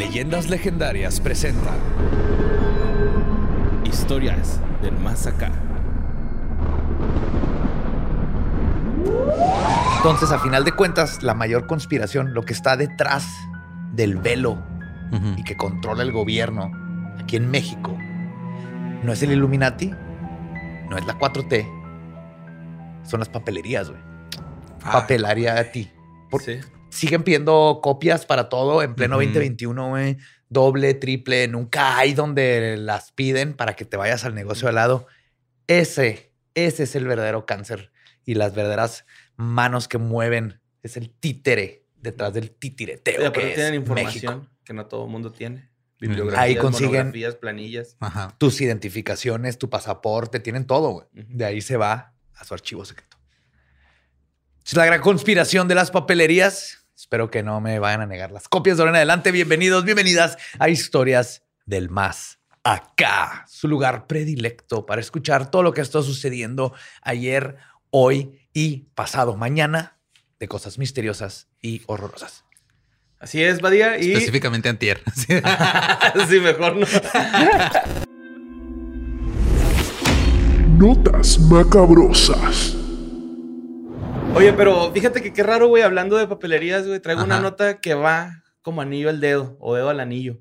Leyendas Legendarias presenta Historias del Más Acá. Entonces, a final de cuentas, la mayor conspiración, lo que está detrás del velo y que controla el gobierno aquí en México, no es el Illuminati, no es la 4T, son las papelerías, güey. Ah. Papelaria a ti. Por- Sí. Siguen pidiendo copias para todo en pleno Ujú. 2021, güey. Doble, triple, nunca hay donde las piden para que te vayas al negocio al lado. Ese, ese es el verdadero cáncer y las verdaderas manos que mueven. Es el títere detrás del titireteo. Sí, que tienen es información México. que no todo el mundo tiene. Ahí Bibliografías, consiguen- monografías, planillas. Ajá. Tus identificaciones, tu pasaporte, tienen todo, güey. De ahí se va a su archivo secreto. Es la gran conspiración de las papelerías. Espero que no me vayan a negar las copias de ahora en adelante. Bienvenidos, bienvenidas a Historias del Más Acá, su lugar predilecto para escuchar todo lo que está sucediendo ayer, hoy y pasado mañana de cosas misteriosas y horrorosas. Así es, Badía. Y. Específicamente antier. Sí. sí, mejor no. Notas macabrosas. Oye, pero fíjate que qué raro, güey, hablando de papelerías, güey. Traigo una Ajá. nota que va como anillo al dedo o dedo al anillo.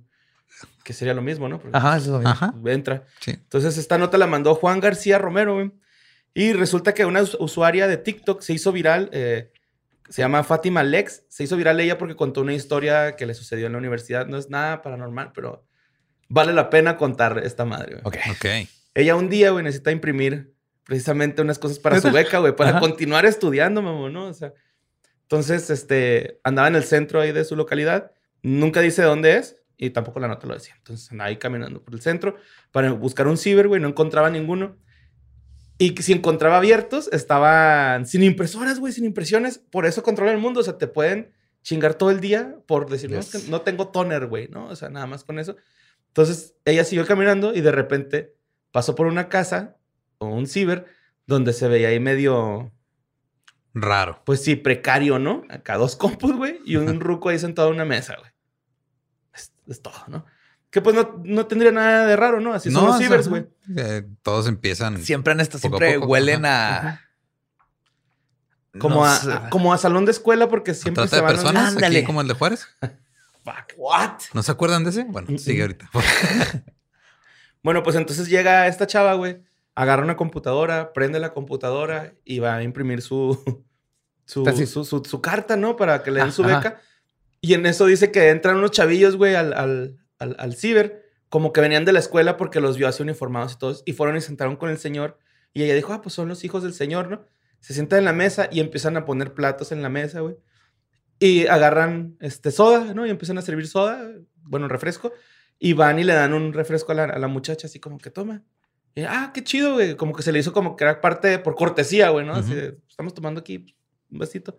Que sería lo mismo, ¿no? Porque Ajá, eso es lo mismo. Ajá. Entra. Sí. Entonces, esta nota la mandó Juan García Romero, güey. Y resulta que una us- usuaria de TikTok se hizo viral. eh, se llama Fátima Lex. Se hizo viral ella porque contó una historia que le sucedió en la universidad. No es nada paranormal, pero vale la pena contar esta madre, güey. Ok. Ok. Ella un día, güey, necesita imprimir precisamente unas cosas para su beca, güey, para Ajá. continuar estudiando, mamón, ¿no? O sea, entonces, este, andaba en el centro ahí de su localidad, nunca dice dónde es y tampoco la nota lo decía. Entonces, andaba ahí caminando por el centro para buscar un ciber, güey, no encontraba ninguno. Y si encontraba abiertos, estaban sin impresoras, güey, sin impresiones. Por eso controla el mundo. O sea, te pueden chingar todo el día por decir, no, es Yes. que no tengo toner, güey, ¿no? O sea, nada más con eso. Entonces, ella siguió caminando y de repente pasó por una casa o un ciber donde se veía ahí medio, Raro. pues sí, precario, ¿no? Acá dos compus, güey, y un ruco ahí sentado en una mesa, güey. Es, es todo, ¿no? Que pues no, no tendría nada de raro, ¿no? Así son los o sea, cibers, güey. eh, todos empiezan. Siempre en esto, Poco a siempre poco, huelen ajá. a. Como, no a, como a salón de escuela porque siempre Trata se de van... personas, Ándale. aquí como el de Juárez. Fuck, what? ¿No se acuerdan de ese? Bueno, sigue ahorita. Bueno, pues entonces llega esta chava, güey, agarra una computadora, prende la computadora y va a imprimir su, su, su, su- su carta, ¿no? Para que le den Ah, su ajá. beca. Y en eso dice que entran unos chavillos, güey, al, al, al, al ciber, como que venían de la escuela porque los vio así uniformados y todos, y fueron y sentaron con el señor. Y ella dijo, ah, pues son los hijos del señor, ¿no? Se sientan en la mesa y empiezan a poner platos en la mesa, güey. Y agarran este, soda, ¿no? Y empiezan a servir soda, bueno, refresco. Y van y le dan un refresco a la, a la muchacha, así como que toma. Y, ah, qué chido, güey. Como que se le hizo como que era parte de- por cortesía, güey, ¿no? Así de, estamos tomando aquí un besito.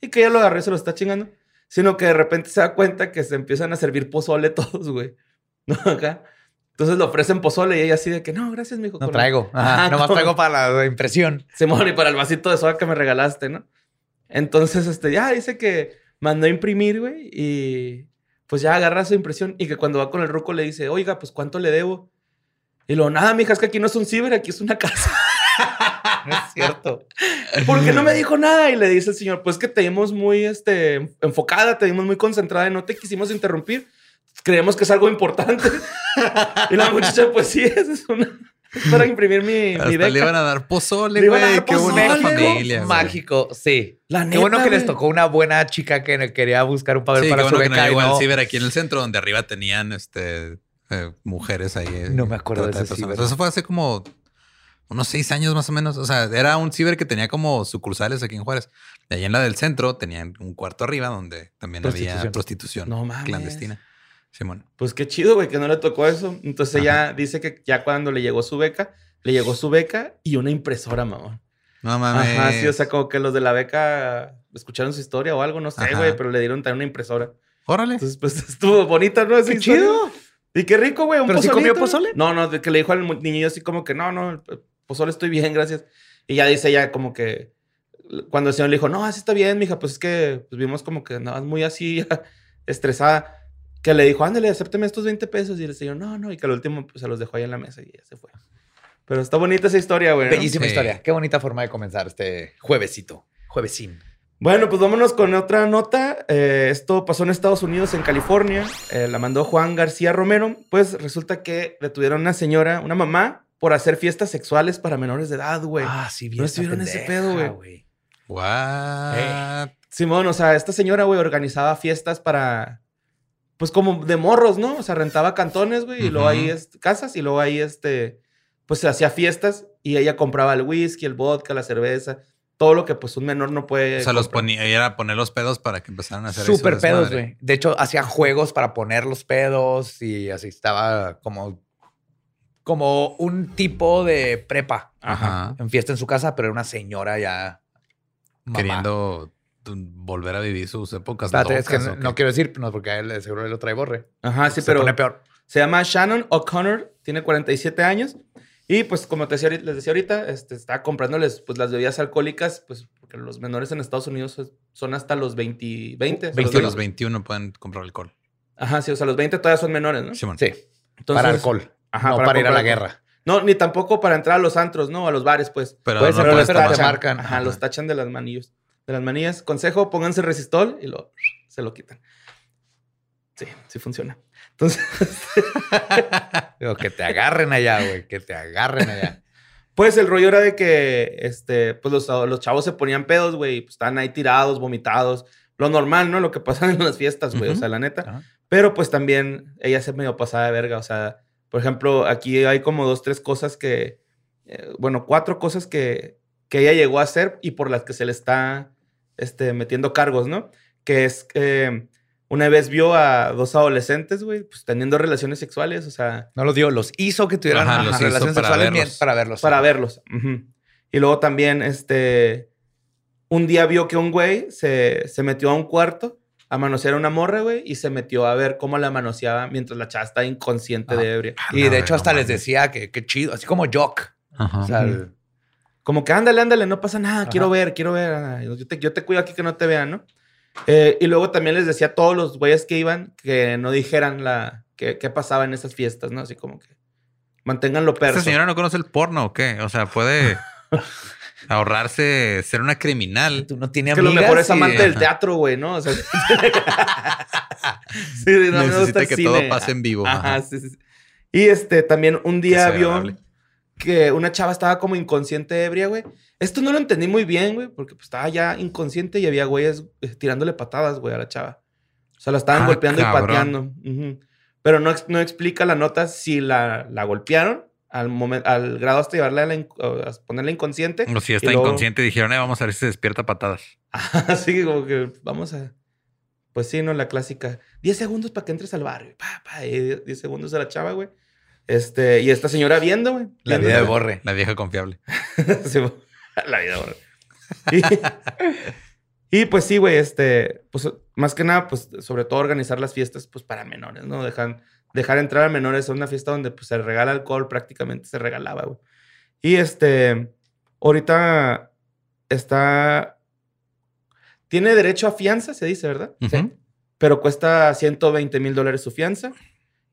Y que ella lo agarró y se lo está chingando. Sino que de repente se da cuenta que se empiezan a servir pozole todos, güey. ¿No? Acá. Entonces le ofrecen pozole y ella así de que, no, gracias, mijo. No traigo. Ajá, nomás traigo para la impresión. Simón, y para el vasito de soda que me regalaste, ¿no? Entonces, este, ya dice que mandó a imprimir, güey, y pues ya agarra su impresión y que cuando va con el ruco le dice, oiga, pues ¿cuánto le debo? Y luego, nada, mija, es que aquí no es un ciber, aquí es una casa. No es cierto. ¿Por qué no me dijo nada? Y le dice el señor, pues que te vimos muy este, enfocada, te vimos muy concentrada y no te quisimos interrumpir. Creemos que es algo importante. y la muchacha, pues sí, es, es una... es para imprimir mi, mi Hasta le beca. iban a dar pozole, Le güey. Qué pozole, güey. familia. güey. Mágico, sí. La Qué neta, bueno que les güey. tocó una buena chica que quería buscar un papel Sí, para qué su bueno que no beca y llegó al no- ciber aquí en el centro, donde arriba tenían este eh, mujeres ahí. eh, No me acuerdo de ese ciber. Eso fue hace como unos seis años más o menos. O sea, era un ciber que tenía como sucursales aquí en Juárez. Y ahí en la del centro tenían un cuarto arriba donde también había Prostitución. prostitución No mames. clandestina. Simón. Pues qué chido, güey, que no le tocó eso. Entonces ella dice que ya cuando le llegó su beca, le llegó su beca y una impresora, mamón. No mames. Ajá, sí, o sea, como que los de la beca escucharon su historia o algo, no sé, güey, pero le dieron también una impresora. Órale. Entonces, pues estuvo bonita, ¿no? Esa ¡Qué historia. chido! Y qué rico, güey. Un ¿Pero sí pozolito. comió pozole? No, no, de que le dijo al niñillo así como que no, no, pozole estoy bien, gracias. Y ya dice ella como que cuando el señor le dijo, no, así está bien, mija, pues es que pues, vimos como que andabas muy así estresada. que le dijo, ándale, acépteme estos 20 pesos. Y el señor, no, no. Y que al último pues, se los dejó ahí en la mesa y ya se fue. Pero está bonita esa historia, güey. ¿no? Bellísima Sí. historia. Qué bonita forma de comenzar este juevesito. Juevesín. Bueno, pues vámonos con otra nota. Eh, esto pasó en Estados Unidos, en California. Eh, la mandó Juan García Romero. Pues resulta que detuvieron a una señora, una mamá, por hacer fiestas sexuales para menores de edad, güey. Ah, sí, vi ¿No estuvieron ese pedo, güey? What? Simón, o sea, esta señora, güey, organizaba fiestas para. Pues como de morros, ¿no? O sea, rentaba cantones, güey, y luego ahí casas, y luego ahí este. Pues se hacía fiestas y ella compraba el whisky, el vodka, la cerveza, todo lo que pues un menor no puede. O sea, los ponía, y era poner los pedos para que empezaran a hacer Súper pedos, güey. De hecho, hacía juegos para poner los pedos y así estaba como, como un tipo de prepa Ajá. en fiesta en su casa, pero era una señora ya mamá. Queriendo tu- volver a vivir sus épocas Espérate, es que locas, no, quiero decir, no, porque a él seguro él lo trae borre. Ajá, sí, Se pero. pone peor. Se llama Shannon O'Connor, tiene 47 años. Y pues, como te decía, les decía ahorita, este, está comprándoles pues, las bebidas alcohólicas, pues, porque los menores en Estados Unidos son hasta los 20, 20. o sea, Hasta los los 20. 21 pueden comprar alcohol. Ajá, sí, o sea, los 20 todavía son menores, ¿no? Simón. Sí, Entonces, para alcohol. Ajá, no para para, ir a la guerra. No, ni tampoco para entrar a los antros, ¿no? A los bares, pues. Pero no ser, puedes pero tomar. te marcan. Ajá, Ajá. los tachan de las manillos. De las manillas. Consejo, pónganse resistol y lo, se lo quitan. Sí, sí funciona. Entonces, Digo, que te agarren allá, güey, que te agarren allá. pues el rollo era de que, este, pues los, los chavos se ponían pedos, güey, pues estaban ahí tirados, vomitados. Lo normal, ¿no? Lo que pasa en las fiestas, güey, o Ujú. sea, la neta. Ajá. Pero pues también ella se medio pasada de verga. O sea, por ejemplo, aquí hay como dos, tres cosas que, eh, bueno, cuatro cosas que, que ella llegó a hacer y por las que se le está este, metiendo cargos, ¿no? Que es que una vez vio a dos adolescentes, güey, pues teniendo relaciones sexuales, o sea, No los dio, los hizo que tuvieran Ajá, ajá, relaciones para sexuales verlos. para verlos. para verlos. Y luego también, este, un día vio que un güey se, se metió a un cuarto a manosear a una morra, güey, y se metió a ver cómo la manoseaba mientras la chava estaba inconsciente Ah. de ebria. Y No, de hecho no hasta les decía que qué chido, así como Jock. Ajá. O sea, el- Como que ándale, ándale, no pasa nada, Ajá. quiero ver, quiero ver. Yo te, yo te cuido aquí que no te vean, ¿no? Eh, y luego también les decía a todos los güeyes que iban que no dijeran la qué qué pasaba en esas fiestas, ¿no? Así como que manténganlo perso. ¿Esta señora no conoce el porno o qué? O sea, puede ahorrarse ser una criminal. tú no tienes Es que lo amigas mejor es y- amante del teatro, güey, ¿no? O sea, sí, no me gusta que cine. todo pase en vivo. Ajá, Ajá. sí, sí. Y este, también un día vio agradable. Que una chava estaba como inconsciente ebria, güey. Esto no lo entendí muy bien, güey, porque pues, estaba ya inconsciente y había güeyes eh, tirándole patadas, güey, a la chava. O sea, la estaban Ah, golpeando y pateando. Pero no, no explica la nota si la, la golpearon al, momento, al grado hasta llevarla a, la a ponerla inconsciente. O si está luego- inconsciente, dijeron, eh, vamos a ver si se despierta patadas. Así como que vamos a. Pues sí, ¿no? La clásica. 10 segundos para que entres al barrio. Pa, pa, y 10 segundos a la chava, güey. Este, y esta señora viendo, güey. La vida de. Borre. La vieja confiable. Sí, la vida, güey. Y, y, pues sí, güey, este, pues más que nada, pues sobre todo organizar las fiestas, pues para menores, ¿no? Dejan, dejar entrar a menores a una fiesta donde pues se regala alcohol, prácticamente se regalaba, güey. Y este, ahorita está, tiene derecho a fianza, se dice, ¿verdad? Ujú. Pero cuesta 120 mil dólares su fianza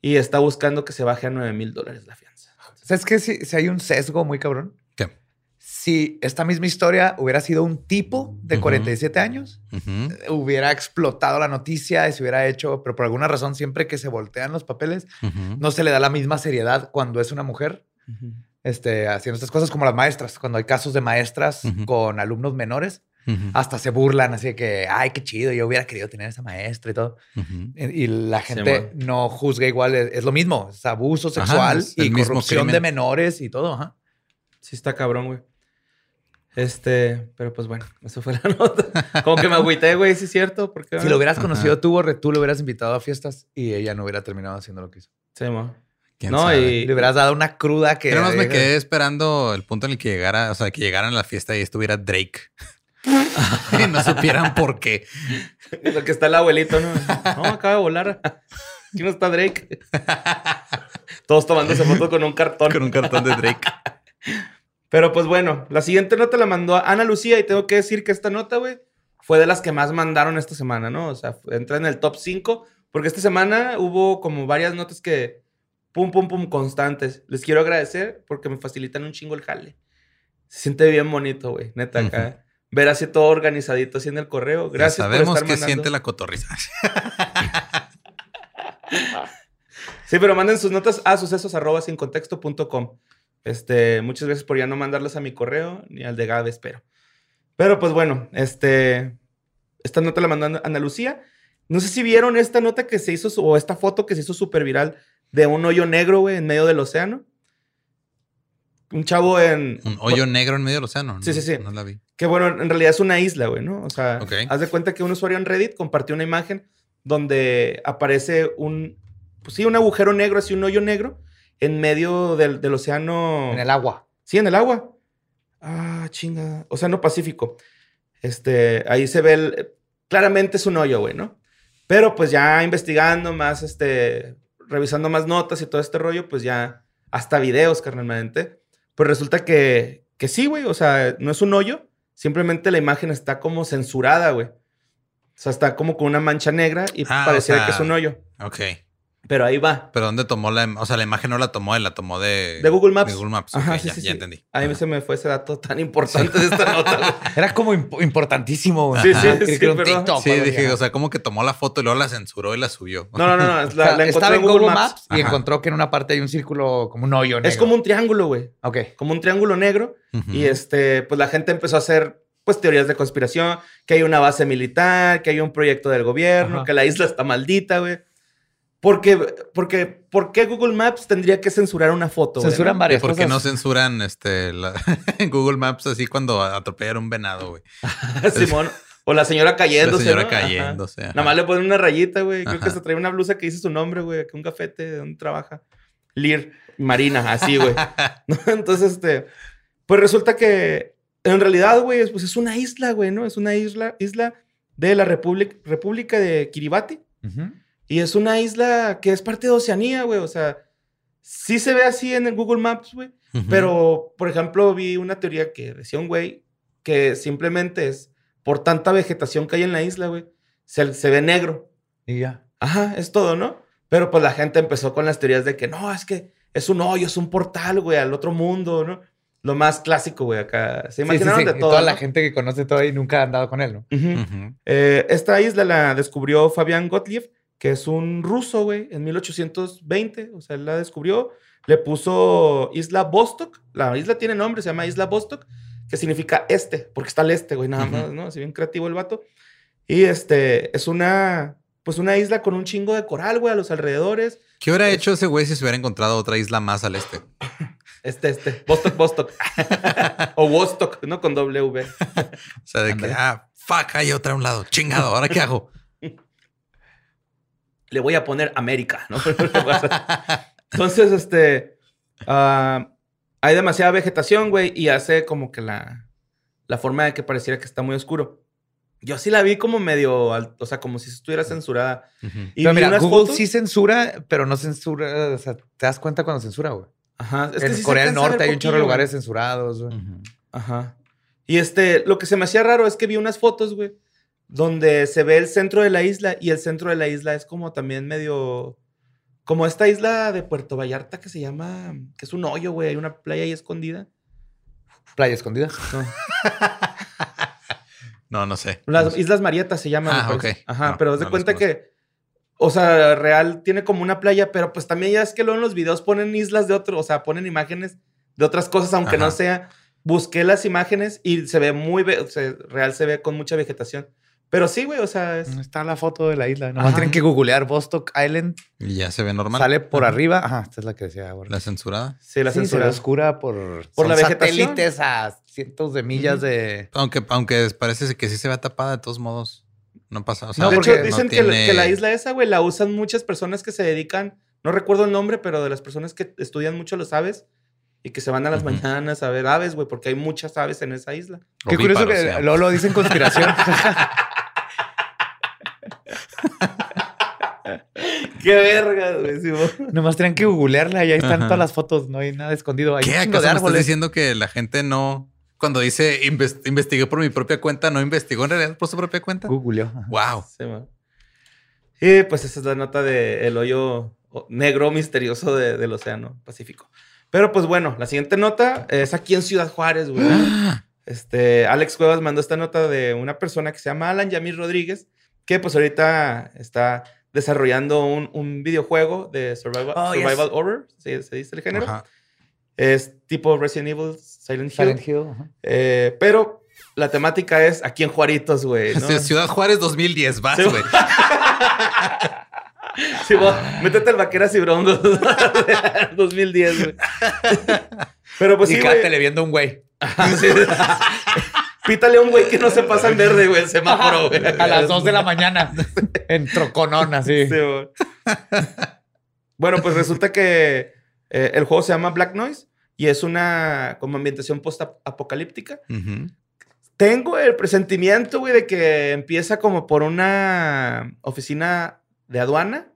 y está buscando que se baje a 9 mil dólares la fianza. ¿Sabes qué? Si, si hay un sesgo muy cabrón. ¿Qué? Si esta misma historia hubiera sido un tipo de Ujú. 47 años, Ujú. hubiera explotado la noticia y se hubiera hecho, pero por alguna razón siempre que se voltean los papeles, no se le da la misma seriedad cuando es una mujer este, haciendo estas cosas como las maestras, cuando hay casos de maestras con alumnos menores, Hasta se burlan así de que, ay, qué chido, yo hubiera querido tener esa maestra y todo. Ujú. Y la Sí, gente no juzga igual, es, es lo mismo, es abuso Ajá, sexual es y corrupción de menores y todo. Ajá. Sí está cabrón, güey. Este, pero pues bueno, eso fue la nota. Como que me agüité, güey, sí es cierto. Porque, Si lo hubieras Ajá. conocido tú, Borre, tú lo hubieras invitado a fiestas y ella no hubiera terminado haciendo lo que hizo. Sí, mo. ¿Quién No, sabe? y- Le hubieras dado una cruda que... Yo nomás me quedé esperando el punto en el que llegara, o sea, que llegaran a la fiesta y estuviera Drake. y no supieran por qué. Lo que está el abuelito, ¿no? No, acaba de volar. Aquí no está Drake. Todos tomándose fotos con un cartón. Con un cartón de Drake. Pero pues bueno, la siguiente nota la mandó a Ana Lucía y tengo que decir que esta nota, güey, fue de las que más mandaron esta semana, ¿no? O sea, entra en el top 5 Porque esta semana hubo como varias notas que pum, pum, pum, constantes. Les quiero agradecer porque me facilitan un chingo el jale. Se siente bien bonito, güey. Neta, acá. Ver así todo organizadito así en el correo. Gracias Ya por sabemos estar que mandando. siente la cotorriza. Sí, pero manden sus notas a sucesos arroba sin contexto punto com. Este, muchas gracias por ya no mandarlas a mi correo ni al de Gabe, espero. Pero pues bueno, este, esta nota la mandó Ana Lucía. No sé si vieron esta nota que se hizo, o esta foto que se hizo súper viral de un hoyo negro, güey, en medio del océano. Un chavo en... Un hoyo negro en medio del océano. ¿no? Sí, sí, sí. No la vi. Que bueno, en realidad es una isla, güey, ¿no? O sea, haz de cuenta que un usuario en Reddit compartió una imagen donde aparece un, pues sí, un agujero negro, así un hoyo negro, en medio del, del océano. En el agua. Sí, en el agua. Ah, chinga. Océano Pacífico. Este, ahí se ve el, claramente es un hoyo, güey, ¿no? Pero pues ya investigando más, este, revisando más notas y todo este rollo, pues ya hasta videos, carnalmente. Pues resulta que, que sí, güey, o sea, no es un hoyo, simplemente la imagen está como censurada, güey. O sea, está como con una mancha negra y Ah, o pareciera sea- que es un hoyo. Ok. Pero ahí va. Pero ¿dónde tomó la... O sea, la imagen no la tomó él, la tomó de... De Google Maps. De Google Maps. Ajá, Ok, sí, ya, sí, ya sí. entendí. A mí Ajá. se me fue ese dato tan importante de esta nota. Era como imp- importantísimo, güey. Sí, sí, Ajá, sí, pero- TikTok, Sí, dije, o sea, como que tomó la foto y luego la censuró y la subió. No, no, no, no. O sea, la en Google Maps. y encontró que en una parte hay un círculo, como un hoyo negro. Es como un triángulo, güey. Ok. Como un triángulo negro. Y este, pues la gente empezó a hacer pues teorías de conspiración, que hay una base militar, que hay un proyecto del gobierno, Ajá. que la isla está maldita, güey. Porque, porque, ¿por qué Google Maps tendría que censurar una foto? güey, Censuran varias por qué no censuran este, la- Google Maps así cuando atropellan un venado, güey? Simón. O la señora La cayéndose. señora ¿no? Ajá. cayéndose. ajá. Nada más le ponen una rayita, güey. Creo que se trae una blusa que dice su nombre, güey. Que un gafete de donde trabaja. Lear Marina, así, güey. Entonces, este. Pues resulta que en realidad, güey, es, pues es una isla, güey, ¿no? Es una isla, isla de la República, República de Kiribati. Ujú. Y es una isla que es parte de Oceanía, güey. O sea, sí se ve así en el Google Maps, güey. Pero, por ejemplo, vi una teoría que decía un güey que simplemente es por tanta vegetación que hay en la isla, güey, se, se ve negro. Y ya. Ajá, es todo, ¿no? Pero pues la gente empezó con las teorías de que no, es que es un hoyo, es un portal, güey, al otro mundo, ¿no? Lo más clásico, güey, acá. Se Sí, sí, imaginaron sí. de Y todo. toda la gente que conoce todo y nunca ha andado con él, ¿no? Eh, esta isla la descubrió Fabián Gottlieb, que es un ruso, güey, en 1820. O sea, él la descubrió. Le puso Isla Vostok. La isla tiene nombre, se llama Isla Vostok, que significa este, porque está al este, güey, nada más, ¿no? Así bien creativo el vato. Y este, es una, pues una isla con un chingo de coral, güey, a los alrededores. ¿Qué hubiera hecho ese güey si se hubiera encontrado otra isla más al este? Este, este, Vostok, Vostok. o Vostok, ¿no? Con W. O sea, de que, ah, fuck, hay otra a un lado. Chingado, ¿ahora qué hago? Le voy a poner América, ¿no? Entonces, este, ah, hay demasiada vegetación, güey, y hace como que la, la forma de que pareciera que está muy oscuro. Yo sí la vi como medio, al- o sea, como si estuviera censurada. Y pero mira, unas Google fotos- sí censura, pero no censura. O sea, te das cuenta cuando censura, güey. Ajá, es en sí Corea del Norte hay un chorro de lugares censurados, güey. Ajá. Y este, lo que se me hacía raro es que vi unas fotos, güey, donde se ve el centro de la isla y el centro de la isla es como también medio, como esta isla de Puerto Vallarta que se llama, que es un hoyo, güey, hay una playa ahí escondida. Playa escondida. No. No, no sé. Las No sé. Islas Marietas se llaman. Ah, parece. ok. Ajá, No, pero haz de cuenta que, o sea, real tiene como una playa, pero pues también ya es que luego en los videos ponen islas de otro, o sea, ponen imágenes de otras cosas, aunque no sea. Busqué las imágenes y se ve muy, o sea, real se ve con mucha vegetación. Pero sí, güey, o sea, es... Está la foto de la isla. Nomás Ajá. tienen que googlear Vostok Island. Y ya se ve normal. Sale por Ajá. arriba. Ajá, esta es la que decía ahora. La censurada. Sí, la sí, se censura. ve oscura por, Por la vegetación. satélites a cientos de millas de... Aunque, aunque parece que sí se ve tapada de todos modos. No pasa. O sea, No, de porque hecho, dicen no que, la- tiene- que la isla esa, güey, la usan muchas personas que se dedican, no recuerdo el nombre, pero de las personas que estudian mucho los aves y que se van a las mañanas a ver aves, güey, porque hay muchas aves en esa isla. Qué curioso que sí. luego lo dicen conspiración. ¡Qué verga, güey! Nomás tienen que googlearla y ahí están Ajá. todas las fotos. No hay nada escondido. Hay ¿Qué? ¿Acaso de me estás diciendo que la gente no... Cuando dice "Inves- investigué por mi propia cuenta, no investigó en realidad por su propia cuenta? Googleó. Wow. Sí. Y pues esa es la nota del hoyo negro misterioso de- del Océano Pacífico. Pero pues bueno, la siguiente nota es aquí en Ciudad Juárez, güey. Este, Alex Cuevas mandó esta nota de una persona que se llama Alan Yamir Rodríguez, que pues ahorita está desarrollando un, un videojuego de survival, Oh, yes. survival horror, ¿sí? se dice el género. Ajá. Es tipo Resident Evil, Silent Hill. Silent Hill. Eh, pero la temática es aquí en Juaritos, güey. ¿no? Sí, Ciudad Juárez 2010, vas, güey. Sí, vos, métete el vaqueras y broncos 2010, güey. Pero pues y sí, quédatele viendo un güey. Pítale a un güey que no se pasa en verde, güey, el semáforo, güey. A las 2 de la mañana. En troconón, así. Sí, güey. bueno, pues resulta que eh, el juego se llama Black Noise y es una como ambientación post-apocalíptica. Tengo el presentimiento, güey, de que empieza como por una oficina de aduana,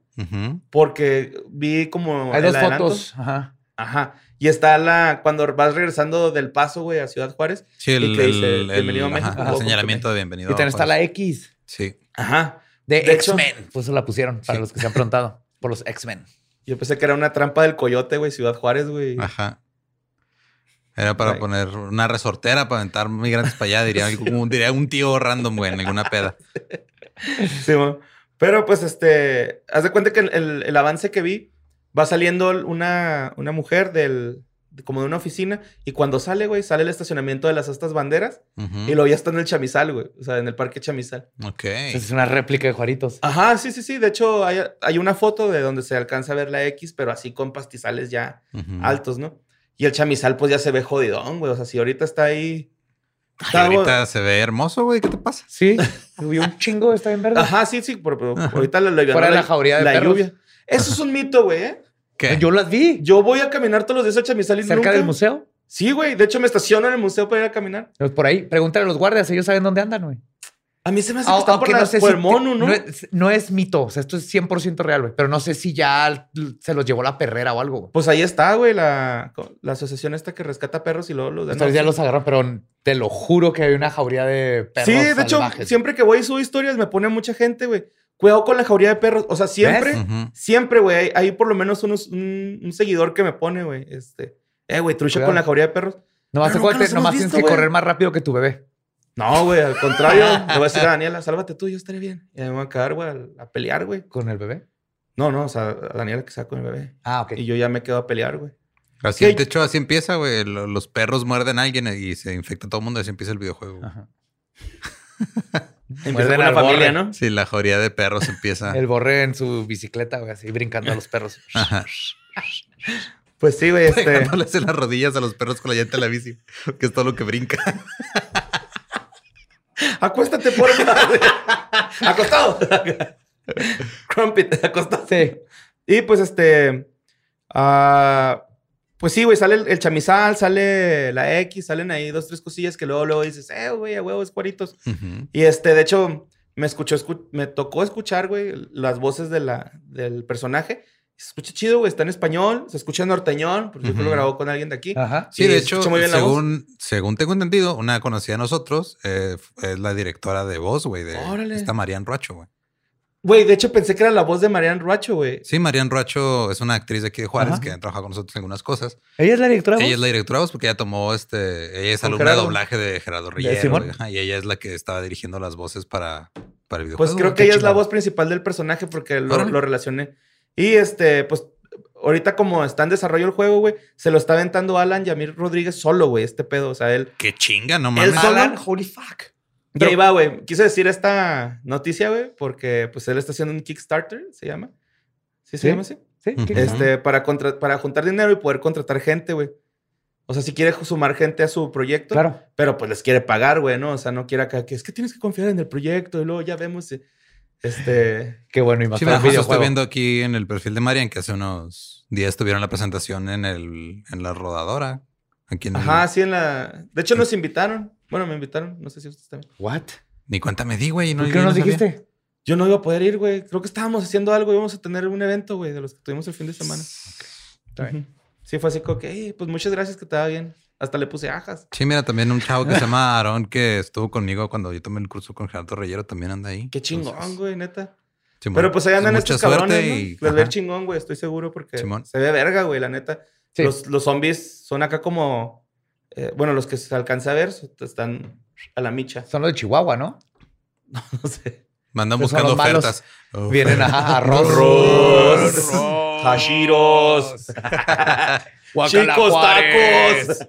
porque vi como Hay dos adelanto. fotos. Ajá. Ajá. Y está la, cuando vas regresando del paso, güey, a Ciudad Juárez. Sí, el, Y que dice, el- "Bienvenido a México, ajá, el to señalamiento de bienvenido. Y también está la. X Sí. Ajá. de, X-Men. Pues eso la pusieron para Sí. los que se han preguntado. Por los X-Men. Yo pensé que era una trampa del coyote, güey, Ciudad Juárez, güey. Ajá. Era para Ay. poner una resortera para aventar migrantes para allá, diría, un- diría un tío random, güey, en alguna peda. Sí, mo. Pero pues este, haz de cuenta que el, el- el avance que vi, va saliendo una, una mujer del, de- como de una oficina y cuando sale, güey, sale el estacionamiento de las estas banderas y luego ya está en el chamizal, güey, o sea, en el parque chamizal. Ok. Es una réplica de Juaritos. Ajá, sí, sí, sí, de hecho hay, hay una foto de donde se alcanza a ver la X, pero así con pastizales ya altos, ¿no? Y el chamizal pues ya se ve jodidón, güey, o sea, si ahorita está ahí... Ay, está, güey. ahorita se ve hermoso, güey. ¿Qué te pasa? Sí. Subió un chingo. Está bien verde. Ajá, sí, sí, pero, pero ahorita la, la, Fuera de la jauría de la perros. lluvia. Eso es un mito, güey, ¿eh? ¿Qué? Yo las vi. Yo voy a caminar todos los días a Chamizal y Cerca nunca- del museo. Sí, güey. De hecho, me estaciono en el museo para ir a caminar. Pues por ahí. Pregúntale a los guardias. Ellos saben dónde andan, güey. A mí se me hace que Au- están por, la- no sé por si el mono, ¿no? No es, no es mito. O sea, esto es 100% real, güey. Pero no sé si ya se los llevó la perrera o algo, güey. Pues ahí está, güey, la, la asociación esta que rescata perros y luego los Entonces ya los agarraron, pero te lo juro que hay una jauría de perros Sí, de hecho, siempre que voy y subo historias me pone mucha gente, güey. Cuidado con la jauría de perros. O sea, siempre, siempre, güey. Hay, hay por lo menos unos, un, un seguidor que me pone, güey. Este, eh, güey, trucha Cuidado. con la jauría de perros. Nomás, los hemos nomás tienes que correr más rápido que tu bebé. No, güey, al contrario. le voy a decir a Daniela, sálvate tú, yo estaré bien. Y me voy a quedar, güey, a- a pelear, güey. ¿Con el bebé? No, no, o sea, a Daniela que está con el bebé. Ah, ok. Y yo ya me quedo a pelear, güey. Así, ¿Qué? de hecho, así empieza, güey. Lo- Los perros muerden a alguien y se infecta todo el mundo. Así empieza el videojuego. Ajá. Empieza con la familia, borre. ¿no? Sí, la jauría de perros empieza. El borre en su bicicleta, güey, así brincando a los perros. Ajá. Pues sí, güey, este... Pegándoles en las rodillas a los perros con la llanta de la bici, que es todo lo que brinca. Acuéstate, por Acostado. Crumpet, acostado. Sí. Y pues este. ah, pues sí, güey, sale el, el chamizal, sale la X, salen ahí dos, tres cosillas que luego, luego dices, eh, güey, a huevo, es cuaritos. Y este, de hecho, me escuchó, escu- me tocó escuchar, güey, las voces de la, del personaje. Se escucha chido, güey, está en español, se escucha norteñón, porque yo creo que lo grabó con alguien de aquí. Ajá. Sí, de hecho, muy bien según, según tengo entendido, una conocida de nosotros eh, es la directora de voz, güey, de Órale. esta Marian Roacho, güey. Güey, de hecho pensé que era la voz de Marian Ruacho, güey. Sí, Marian Roacho es una actriz de aquí de Juárez Ajá. que ha trabajado con nosotros en algunas cosas. ¿Ella es la directora? de Ella voz? es la directora de voz porque ella tomó este. Ella es alumna Gerardo. de doblaje de Gerardo Rillero. Y ella es la que estaba dirigiendo las voces para, para el videojuego. Pues creo que ella es la voz principal del personaje porque lo, lo relacioné. Y este, pues, ahorita como está en desarrollo el juego, güey, se lo está aventando Alan Yamir Rodríguez solo, güey, este pedo. O sea, él. Qué chinga, no Él mames. solo- Alan, holy fuck. Y ahí va, güey. Quise decir esta noticia, güey, porque pues él está haciendo un Kickstarter, se llama. ¿Sí se ¿Sí? llama así? Sí. Este, para, contra- para juntar dinero y poder contratar gente, güey. O sea, si quiere sumar gente a su proyecto, Claro. pero pues les quiere pagar, güey, ¿no? O sea, no quiere acá que es que tienes que confiar en el proyecto y luego ya vemos. eh, Este. Qué bueno. Y más Sí, pero estoy viendo aquí en el perfil de Marian que hace unos días tuvieron la presentación en el en la rodadora. Aquí en el- Ajá, sí, en la. De hecho, nos invitaron. Bueno, me invitaron. No sé si ustedes también. What? Ni cuenta me di, güey. y ¿Por qué no nos sabía. dijiste? Yo no iba a poder ir, güey. Creo que estábamos haciendo algo. Íbamos a tener un evento, güey, de los que tuvimos el fin de semana. Está bien. Sí, fue así como que, "Ey, pues muchas gracias que te va bien. Hasta le puse ajas. Sí, mira, también un chavo que se llama Aarón que estuvo conmigo cuando yo tomé el curso con Gerardo Reyero también anda ahí. Qué chingón, Entonces, güey, neta. Simón. Pero pues ahí andan Mucha estos cabrones, suerte ¿no? y- Les ve chingón, güey. Estoy seguro porque Simón. se ve verga, güey, la neta. Sí. Los, los zombies son acá como... eh, bueno, los que se alcanza a ver están a la micha. Son los de Chihuahua, ¿no? No sé. Mandan buscando ofertas. Uf. Vienen a arroz. Arroz. Hashiros. Chicos tacos.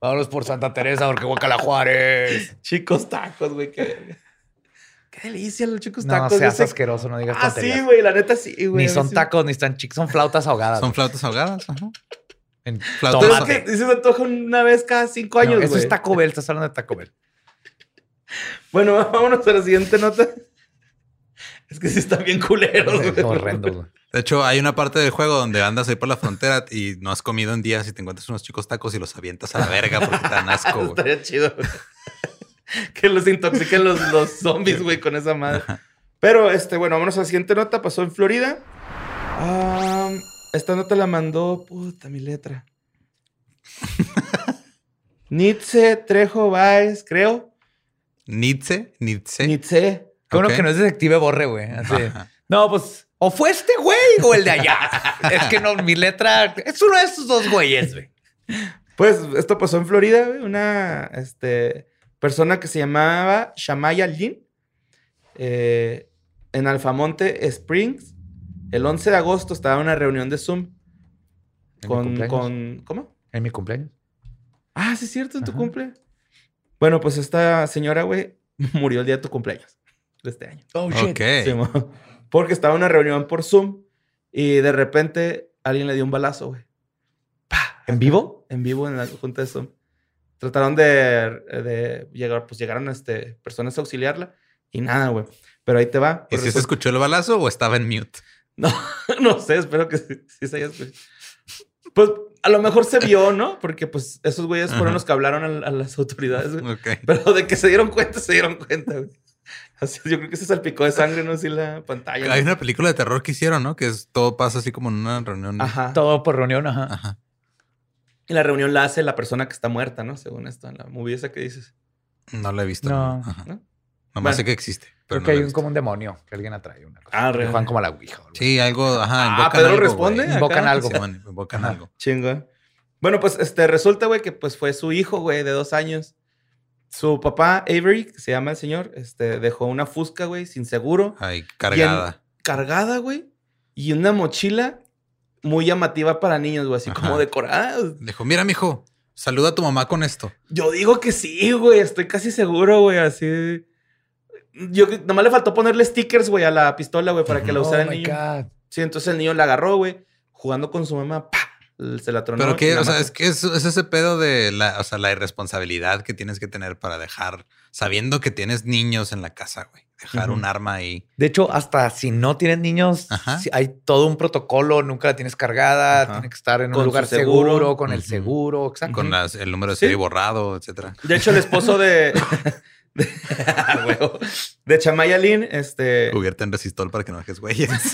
Vámonos por Santa Teresa porque Guacala Juárez. Chicos tacos, güey. Qué, qué delicia los chicos No tacos. seas Ese- asqueroso, no digas Ah, tonterías. sí, güey. La neta sí, güey. Ni son sí- tacos, ni están chicos, son flautas ahogadas. Son flautas ahogadas. Ajá. En Flautas Pero es tomate. que se me antoja una vez cada cinco No, años, eso güey. es Taco Bell, estás hablando de Taco Bell. Bueno, vámonos a la siguiente nota. Es que sí están bien culeros, Es horrendo, güey. De hecho, hay una parte del juego donde andas ahí por la frontera y no has comido en días y te encuentras unos chicos tacos y los avientas a la verga porque te dan asco, güey. Estaría chido. güey. que los intoxiquen los, los zombies, güey, con esa madre. Pero, este, bueno, vámonos a la siguiente nota. Pasó en Florida. Ah, esta nota la mandó, puta, mi letra. Nietzsche Trejo Baez, creo. Nietzsche, Nietzsche. Nietzsche. Qué bueno que no es detective Borre, güey. Así. No, pues, o fue este güey o el de allá. es que no, mi letra es uno de esos dos güeyes, güey. Pues esto pasó en Florida, güey. Una este, persona que se llamaba Shamaya Lin. eh, en Alfamonte Springs. El 11 de agosto estaba en una reunión de Zoom. ¿En mi Con, con. ¿Cómo? En mi cumpleaños. Ah, sí, es cierto, en tu cumple. Bueno, pues esta señora, güey, murió el día de tu cumpleaños de este año. Oh. Sí, mo. porque estaba en una reunión por Zoom y de repente alguien le dio un balazo, güey. ¡Pah! ¿En vivo? En vivo en la junta de Zoom. Trataron de, de llegar, pues llegaron este, personas a auxiliarla y nada, güey. Pero ahí te va. ¿Y si se escuchó el balazo o estaba en mute? No, no sé, espero que sí, sí se haya escuchado. Pues a lo mejor se vio, ¿no? Porque pues esos güeyes fueron Ajá. los que hablaron a, a las autoridades, güey. Ok. Pero de que se dieron cuenta, se dieron cuenta, güey. Así, yo creo que se salpicó de sangre, ¿no? Así la pantalla. Hay ¿no? una película de terror que hicieron, ¿no? Que es, todo pasa así como en una reunión. Ajá. Todo por reunión, ajá. Ajá. Y la reunión la hace la persona que está muerta, ¿no? Según esto, en la movie esa que dices. No la he visto. No. Ajá. ¿no? Nomás Bueno. sé que existe. Pero Creo no que hay un, como un demonio que alguien atrae una cosa. Ah, Que juegan como a la ouija. o algo. Sí, algo. Ajá. Ah, Pedro algo, responde. güey. Invocan acá. algo. Sí, man, invocan Ajá. algo. Chinga. Bueno, pues este, resulta, güey, que pues fue su hijo, güey, de dos años. Su papá, Avery, que se llama el señor, este, dejó una fusca, güey, sin seguro. Ay, cargada. cargada, güey. Y una mochila muy llamativa para niños, güey, así Ajá. como decorada. Dijo, mira, mijo, saluda a tu mamá con esto. Yo digo que sí, güey, estoy casi seguro, güey, así. Yo nomás le faltó ponerle stickers, güey, a la pistola, güey, para que la Oh usara el my niño. God. Sí, entonces el niño la agarró, güey, jugando con su mamá, ¡pa! Se la tronó. Pero que, o sea, es que es, es ese pedo de la, o sea, la irresponsabilidad que tienes que tener para dejar, sabiendo que tienes niños en la casa, güey. Dejar un arma ahí. De hecho, hasta si no tienes niños, sí, hay todo un protocolo, nunca la tienes cargada, Ajá. tiene que estar en Con un lugar seguro. seguro, con el seguro, exacto. Con las- el número de Sí. serie borrado, etcétera. De hecho, el esposo de. de, huevo. de Chamaya Lin, este. Cubierta en resistol para que no dejes huellas.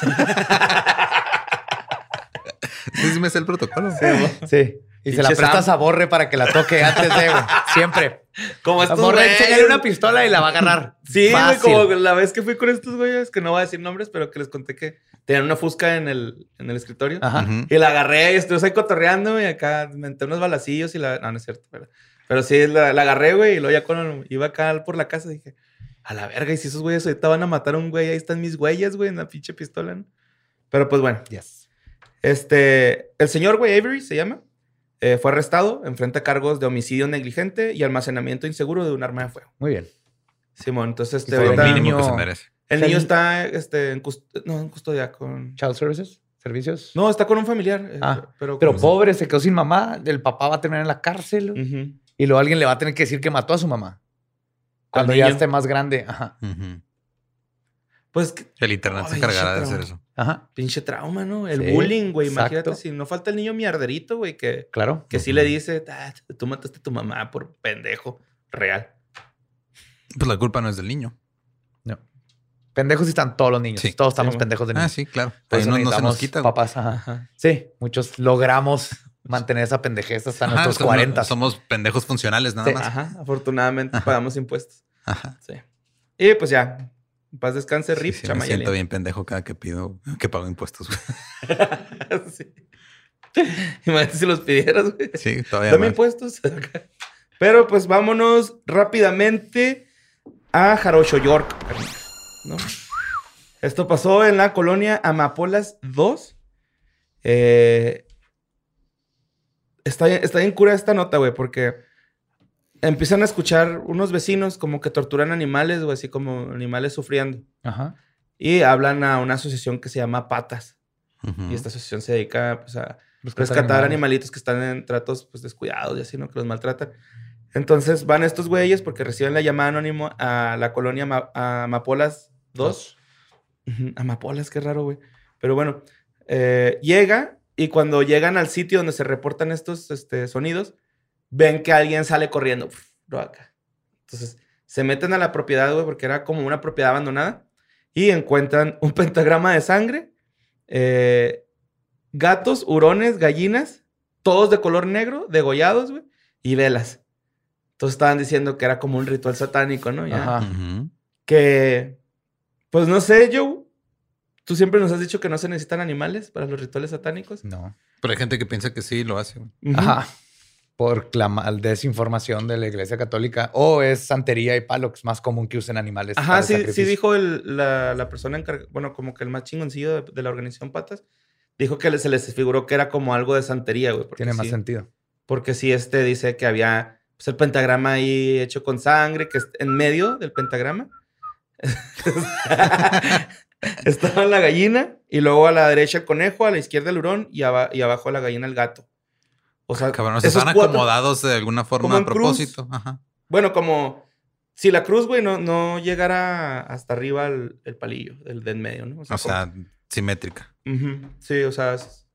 sí, sí me sé el protocolo. Sí. Y se la prestas Sam. a Borre para que la toque antes de, güey. Siempre. Como estos Borre, güeyes. enséñale una pistola y la va a agarrar. Sí, güey, Fácil. como la vez que fui con estos güeyes, que no voy a decir nombres, pero que les conté que tenían una fusca en el, en el escritorio. Ajá. Y la agarré y estuvimos ahí cotorreando y acá me metí unos balacillos y la... No, no es cierto. Pero, pero sí, la, la agarré, güey, y luego ya cuando iba acá por la casa dije, a la verga, y si esos güeyes ahorita van a matar a un güey, ahí están mis huellas, güey, en la pinche pistola, ¿no? Pero pues bueno, Yes. este, el señor, güey, Avery se llama, eh, fue arrestado, enfrenta cargos de homicidio negligente y almacenamiento inseguro de un arma de fuego. Muy bien. Simón, entonces este, fue ahorita- el Mínimo que niño- se merece. el niño está este, en, cust- no, en custodia con... Child Services, servicios. No, está con un familiar. eh, Ah, pero, Pero pobre, se quedó sin mamá. El papá va a terminar en la cárcel. Y luego alguien le va a tener que decir que mató a su mamá. Cuando ya niño. esté más grande. Ajá. Pues que- El internet se Ay, encargará de hacer eso. Ajá. pinche trauma, ¿no? El Sí, bullying, güey. exacto. Imagínate si no falta el niño mierderito, güey, que, Claro. que sí le dice, "Ah, tú mataste a tu mamá por pendejo. Real. Pues la culpa no es del niño. No. Pendejos están todos los niños. Sí. Todos estamos Sí, pendejos de Ah, niños. sí, claro. Ahí eso no, no se nos quita. Papás, ajá. Sí, muchos logramos mantener esa pendejez hasta Ajá, nuestros somos- 40. Somos pendejos funcionales nada Sí. más. Ajá. Afortunadamente Ajá. pagamos impuestos. Ajá. Sí. Y pues ya. Paz descanse, Rip, sí, me siento bien pendejo cada que pido que pago impuestos. güey. Sí. Imagínate si los pidieras, güey. Sí, todavía Dame impuestos. Pero pues vámonos rápidamente a Jarocho York. ¿no? Esto pasó en la colonia Amapolas 2. Eh, está, está bien cura esta nota, güey, porque empiezan a escuchar unos vecinos como que torturan animales, güey, así como animales sufriendo. Ajá. Y hablan a una asociación que se llama Patas. Y esta asociación se dedica pues, a Rescatar animalitos que están en tratos pues, descuidados y así, ¿no? Que los maltratan. Entonces van estos güeyes porque reciben la llamada anónimo a la colonia Ma- a Amapolas 2. Ujú, Amapolas, qué raro, güey. Pero bueno, eh, llega y cuando llegan al sitio donde se reportan estos este, sonidos, ven que alguien sale corriendo. Uf, lo acá. Entonces se meten a la propiedad, güey, porque era como una propiedad abandonada y encuentran un pentagrama de sangre, eh, gatos, hurones, gallinas, todos de color negro, degollados, güey, y velas. Entonces estaban diciendo que era como un ritual satánico, ¿no? Ya. Ajá. Que, pues no sé, Joe. Tú siempre nos has dicho que no se necesitan animales para los rituales satánicos. No. Pero hay gente que piensa que sí lo hace. güey. Ujú. Ajá. Por clama- desinformación de la iglesia católica. O es santería y palo, que es más común que usen animales. para Ajá, el sí, sí dijo el- la, la persona encargada, bueno, como que el más chingoncillo de, de la organización Patas, dijo que se les figuró que era como algo de santería, güey. Tiene más sí- sentido. Porque sí, este dice que había pues, el pentagrama ahí hecho con sangre, que es en medio del pentagrama. Estaba la gallina y luego a la derecha el conejo, a la izquierda el hurón y, aba- y abajo de la gallina el gato. O sea, Cabrón, se están cuatro- acomodados de alguna forma a propósito. Ajá. Bueno, como si la cruz, güey, no, no llegara hasta arriba el, el palillo del de en medio, ¿no? O sea, simétrica. como- Ujú, sí, o sea, es-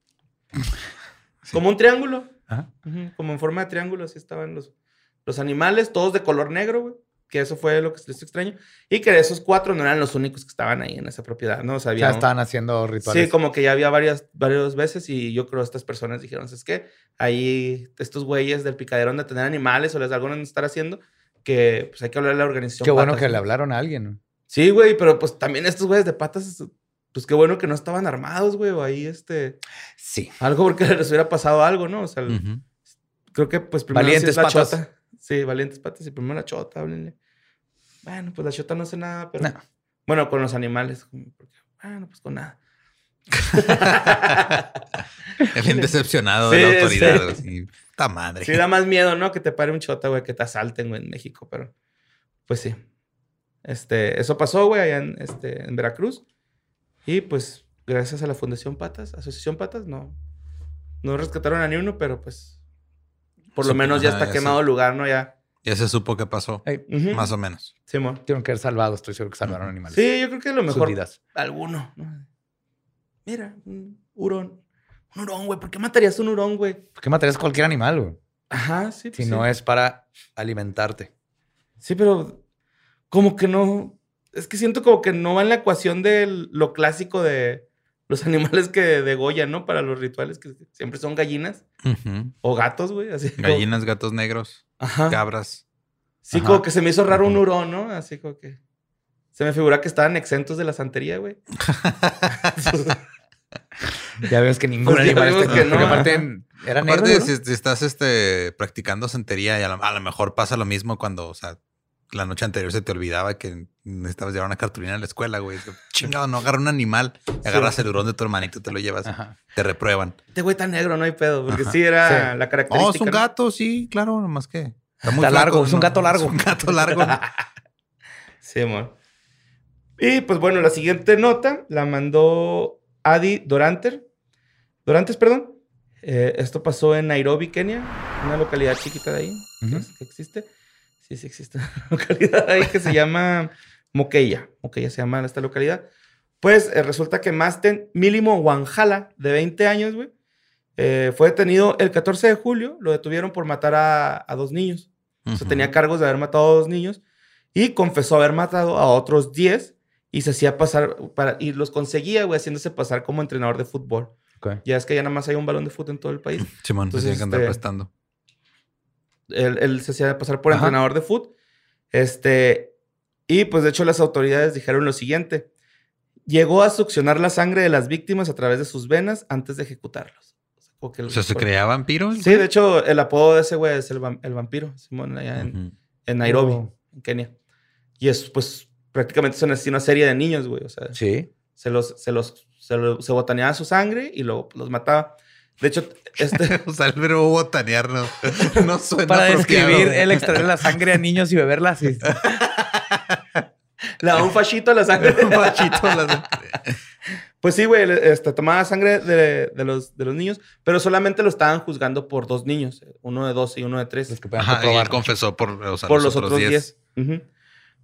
como un triángulo. Ajá. Como en forma de triángulo, así estaban los, los animales, todos de color negro, güey. Que eso fue lo que se les hizo extraño. Y que esos cuatro no eran los únicos que estaban ahí en esa propiedad, ¿no? O sea, Ya estaban haciendo rituales. Sí, como que ya había varias, varias veces y yo creo que estas personas dijeron, es que ahí estos güeyes del picadero de tener animales o les algo de estar haciendo que pues hay que hablar a la organización. Qué bueno Patas, que ¿no? le hablaron a alguien. Sí, güey, pero pues también estos güeyes de patas, pues qué bueno que no estaban armados, güey, o ahí este, Sí. algo porque les hubiera pasado algo, ¿no? O sea, creo que pues primero sí Valientes es la patas. chota. Sí, valientes patas y primero la chota, háblenle. Bueno, pues la chota no hace nada, pero No. bueno, con los animales, bueno, pues con nada. El bien decepcionado Sí, de la autoridad. sí. Puta madre. Sí, da más miedo, ¿no? Que te pare un chota, güey, que te asalten, güey, en México, pero pues sí. Este, eso pasó, güey, allá en, este, en Veracruz. Y pues, gracias a la Fundación Patas, Asociación Patas, no, no rescataron a ni uno, pero pues, por lo menos ya está ya quemado el lugar, ¿no? Ya. Ya se supo qué pasó. Más o menos. Simón. Tuvieron que haber salvado. Estoy seguro que salvaron animales. Sí, yo creo que a lo mejor alguno. ¿no? Mira, un hurón. Un hurón, güey. ¿Por qué matarías un hurón, güey? ¿Por qué matarías a cualquier animal, güey? Ajá, sí. Si pues, no sí. es para alimentarte. Sí, pero como que no. Es que siento como que no va en la ecuación de lo clásico de los animales que degollan, ¿no? Para los rituales, que siempre son gallinas o gatos, güey. Así como- Gallinas, gatos negros, Ajá. cabras. Sí, Ajá. como que se me hizo raro un hurón, ¿no? Así como que. Se me figura que estaban exentos de la santería, güey. Ya ves que ningún Pues animal está que Porque no, aparte ajá. era negro, Aparte, ¿no? si, si estás este, practicando santería y a lo, a lo mejor pasa lo mismo cuando, o sea, la noche anterior se te olvidaba que necesitabas llevar una cartulina a la escuela, güey. Chingado, no agarra un animal, y agarras el hurón de tu hermanito, te lo llevas, Ajá. te reprueban. Este güey tan negro, no hay pedo. Porque Ajá. sí era Sí. la característica. Oh, es un ¿no? gato, sí, claro, nomás que. Está, Está largo, es un gato largo. Es un gato largo. Sí, amor. Y pues bueno, la siguiente nota la mandó Adi Doranter. Dorantes, perdón. Eh, esto pasó en Nairobi, Kenia, una localidad chiquita de ahí que- Ujú. que existe. Sí, sí existe una localidad ahí que se llama Moqueya. Moqueya se llama esta localidad. Pues eh, resulta que Masten Milimo Wanjala, de 20 años, güey, eh, fue detenido el 14 de julio. Lo detuvieron por matar a, a dos niños. O sea, Ujú. tenía cargos de haber matado a dos niños y confesó haber matado a otros 10 y se hacía pasar para y los conseguía, güey, haciéndose pasar como entrenador de fútbol. Ya es que ya nada más hay un balón de fútbol en todo el país. Simón, Entonces, tiene que andar este, prestando. Él, él se hacía pasar por Ajá. entrenador de fútbol. Este, Y pues de hecho las autoridades dijeron lo siguiente. Llegó a succionar la sangre de las víctimas a través de sus venas antes de ejecutarlos. O sea, O ¿se creía vampiro? Sí, de hecho, el apodo de ese güey es el, vam- el vampiro, Simón, allá en, Ujú. en Nairobi, Oh. en Kenia. Y es, pues, prácticamente es una, así una serie de niños, güey. O sea, Sí. se los, se los, se, lo- se botaneaba su sangre y luego pues, los mataba. De hecho, este, O sea, el verbo botanear no, no suena Para describir el extraer la sangre a niños y beberla así. le daba un fachito a la sangre. Machito, la- Pues sí, güey, este, tomaba sangre de, de los, de los niños, pero solamente lo estaban juzgando por dos niños, uno de 12 y uno de 13. Los que puedan Ajá, y él comprobar. confesó por, o sea, por los otros 10. Ujú.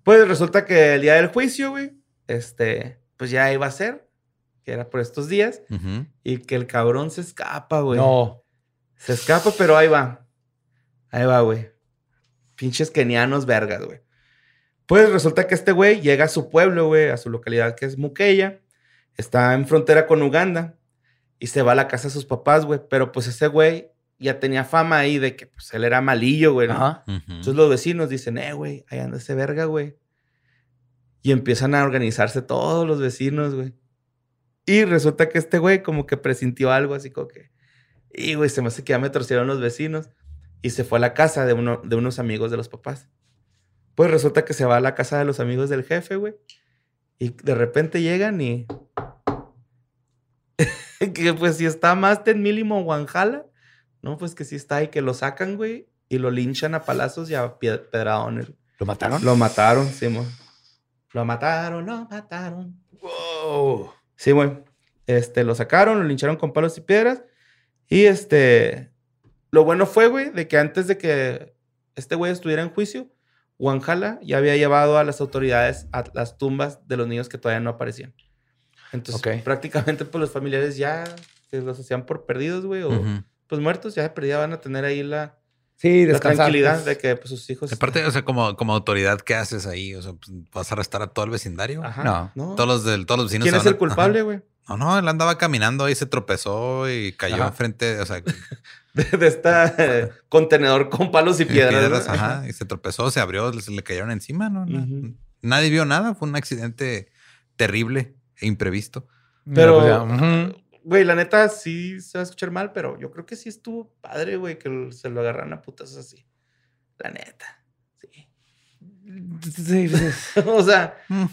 Pues resulta que el día del juicio, güey, este, pues ya iba a ser, que era por estos días, y que el cabrón se escapa, güey. No. Se escapa, pero ahí va. Ahí va, güey. Pinches kenianos vergas, güey. Pues resulta que este güey llega a su pueblo, güey, a su localidad que es Mukeya. Está en frontera con Uganda. Y se va a la casa de sus papás, güey. Pero pues ese güey ya tenía fama ahí de que pues él era malillo, güey. ¿no? Ajá. Ujú. Entonces los vecinos dicen, eh, güey, ahí anda ese verga, güey. Y empiezan a organizarse todos los vecinos, güey. Y resulta que este güey como que presintió algo así como que, y güey, se me hace que ya me torcieron los vecinos. Y se fue a la casa de, uno, de unos amigos de los papás. Pues resulta que se va a la casa de los amigos del jefe, güey. Y de repente llegan y... que pues si está más ten mínimo Guanjala, no, pues que sí está y que lo sacan, güey. Y lo linchan a palazos y a pedradones. ¿Lo mataron? Lo mataron, Simón. Lo mataron, lo mataron. Wow. Sí, güey. Este, lo sacaron, lo lincharon con palos y piedras. Y este, lo bueno fue, güey, de que antes de que este güey estuviera en juicio, Wanjala ya había llevado a las autoridades a las tumbas de los niños que todavía no aparecían. Entonces, Ok. prácticamente, pues los familiares ya se los hacían por perdidos, güey, o pues muertos, ya de perdida van a tener ahí la, Sí, la descansar. tranquilidad de que pues, sus hijos. Aparte, o sea, como, como autoridad, ¿qué haces ahí? O sea, pues, ¿vas a arrestar a todo el vecindario? Aja, No. no. Todos los, del, todos los vecinos ¿Quién es el a- culpable, Ajá. güey? No, no, él andaba caminando ahí, se tropezó y cayó Ajá. enfrente, o sea, De, de esta eh, contenedor con palos y piedras. piedras, ¿no? ajá, y se tropezó, se abrió, se le cayeron encima, ¿no? Nadie vio nada, fue un accidente terrible e imprevisto. Pero, pues güey, la neta sí se va a escuchar mal, pero yo creo que sí estuvo padre, güey, que se lo agarran a putas así. La neta. Sí. Sí, sí. o sea, Mm.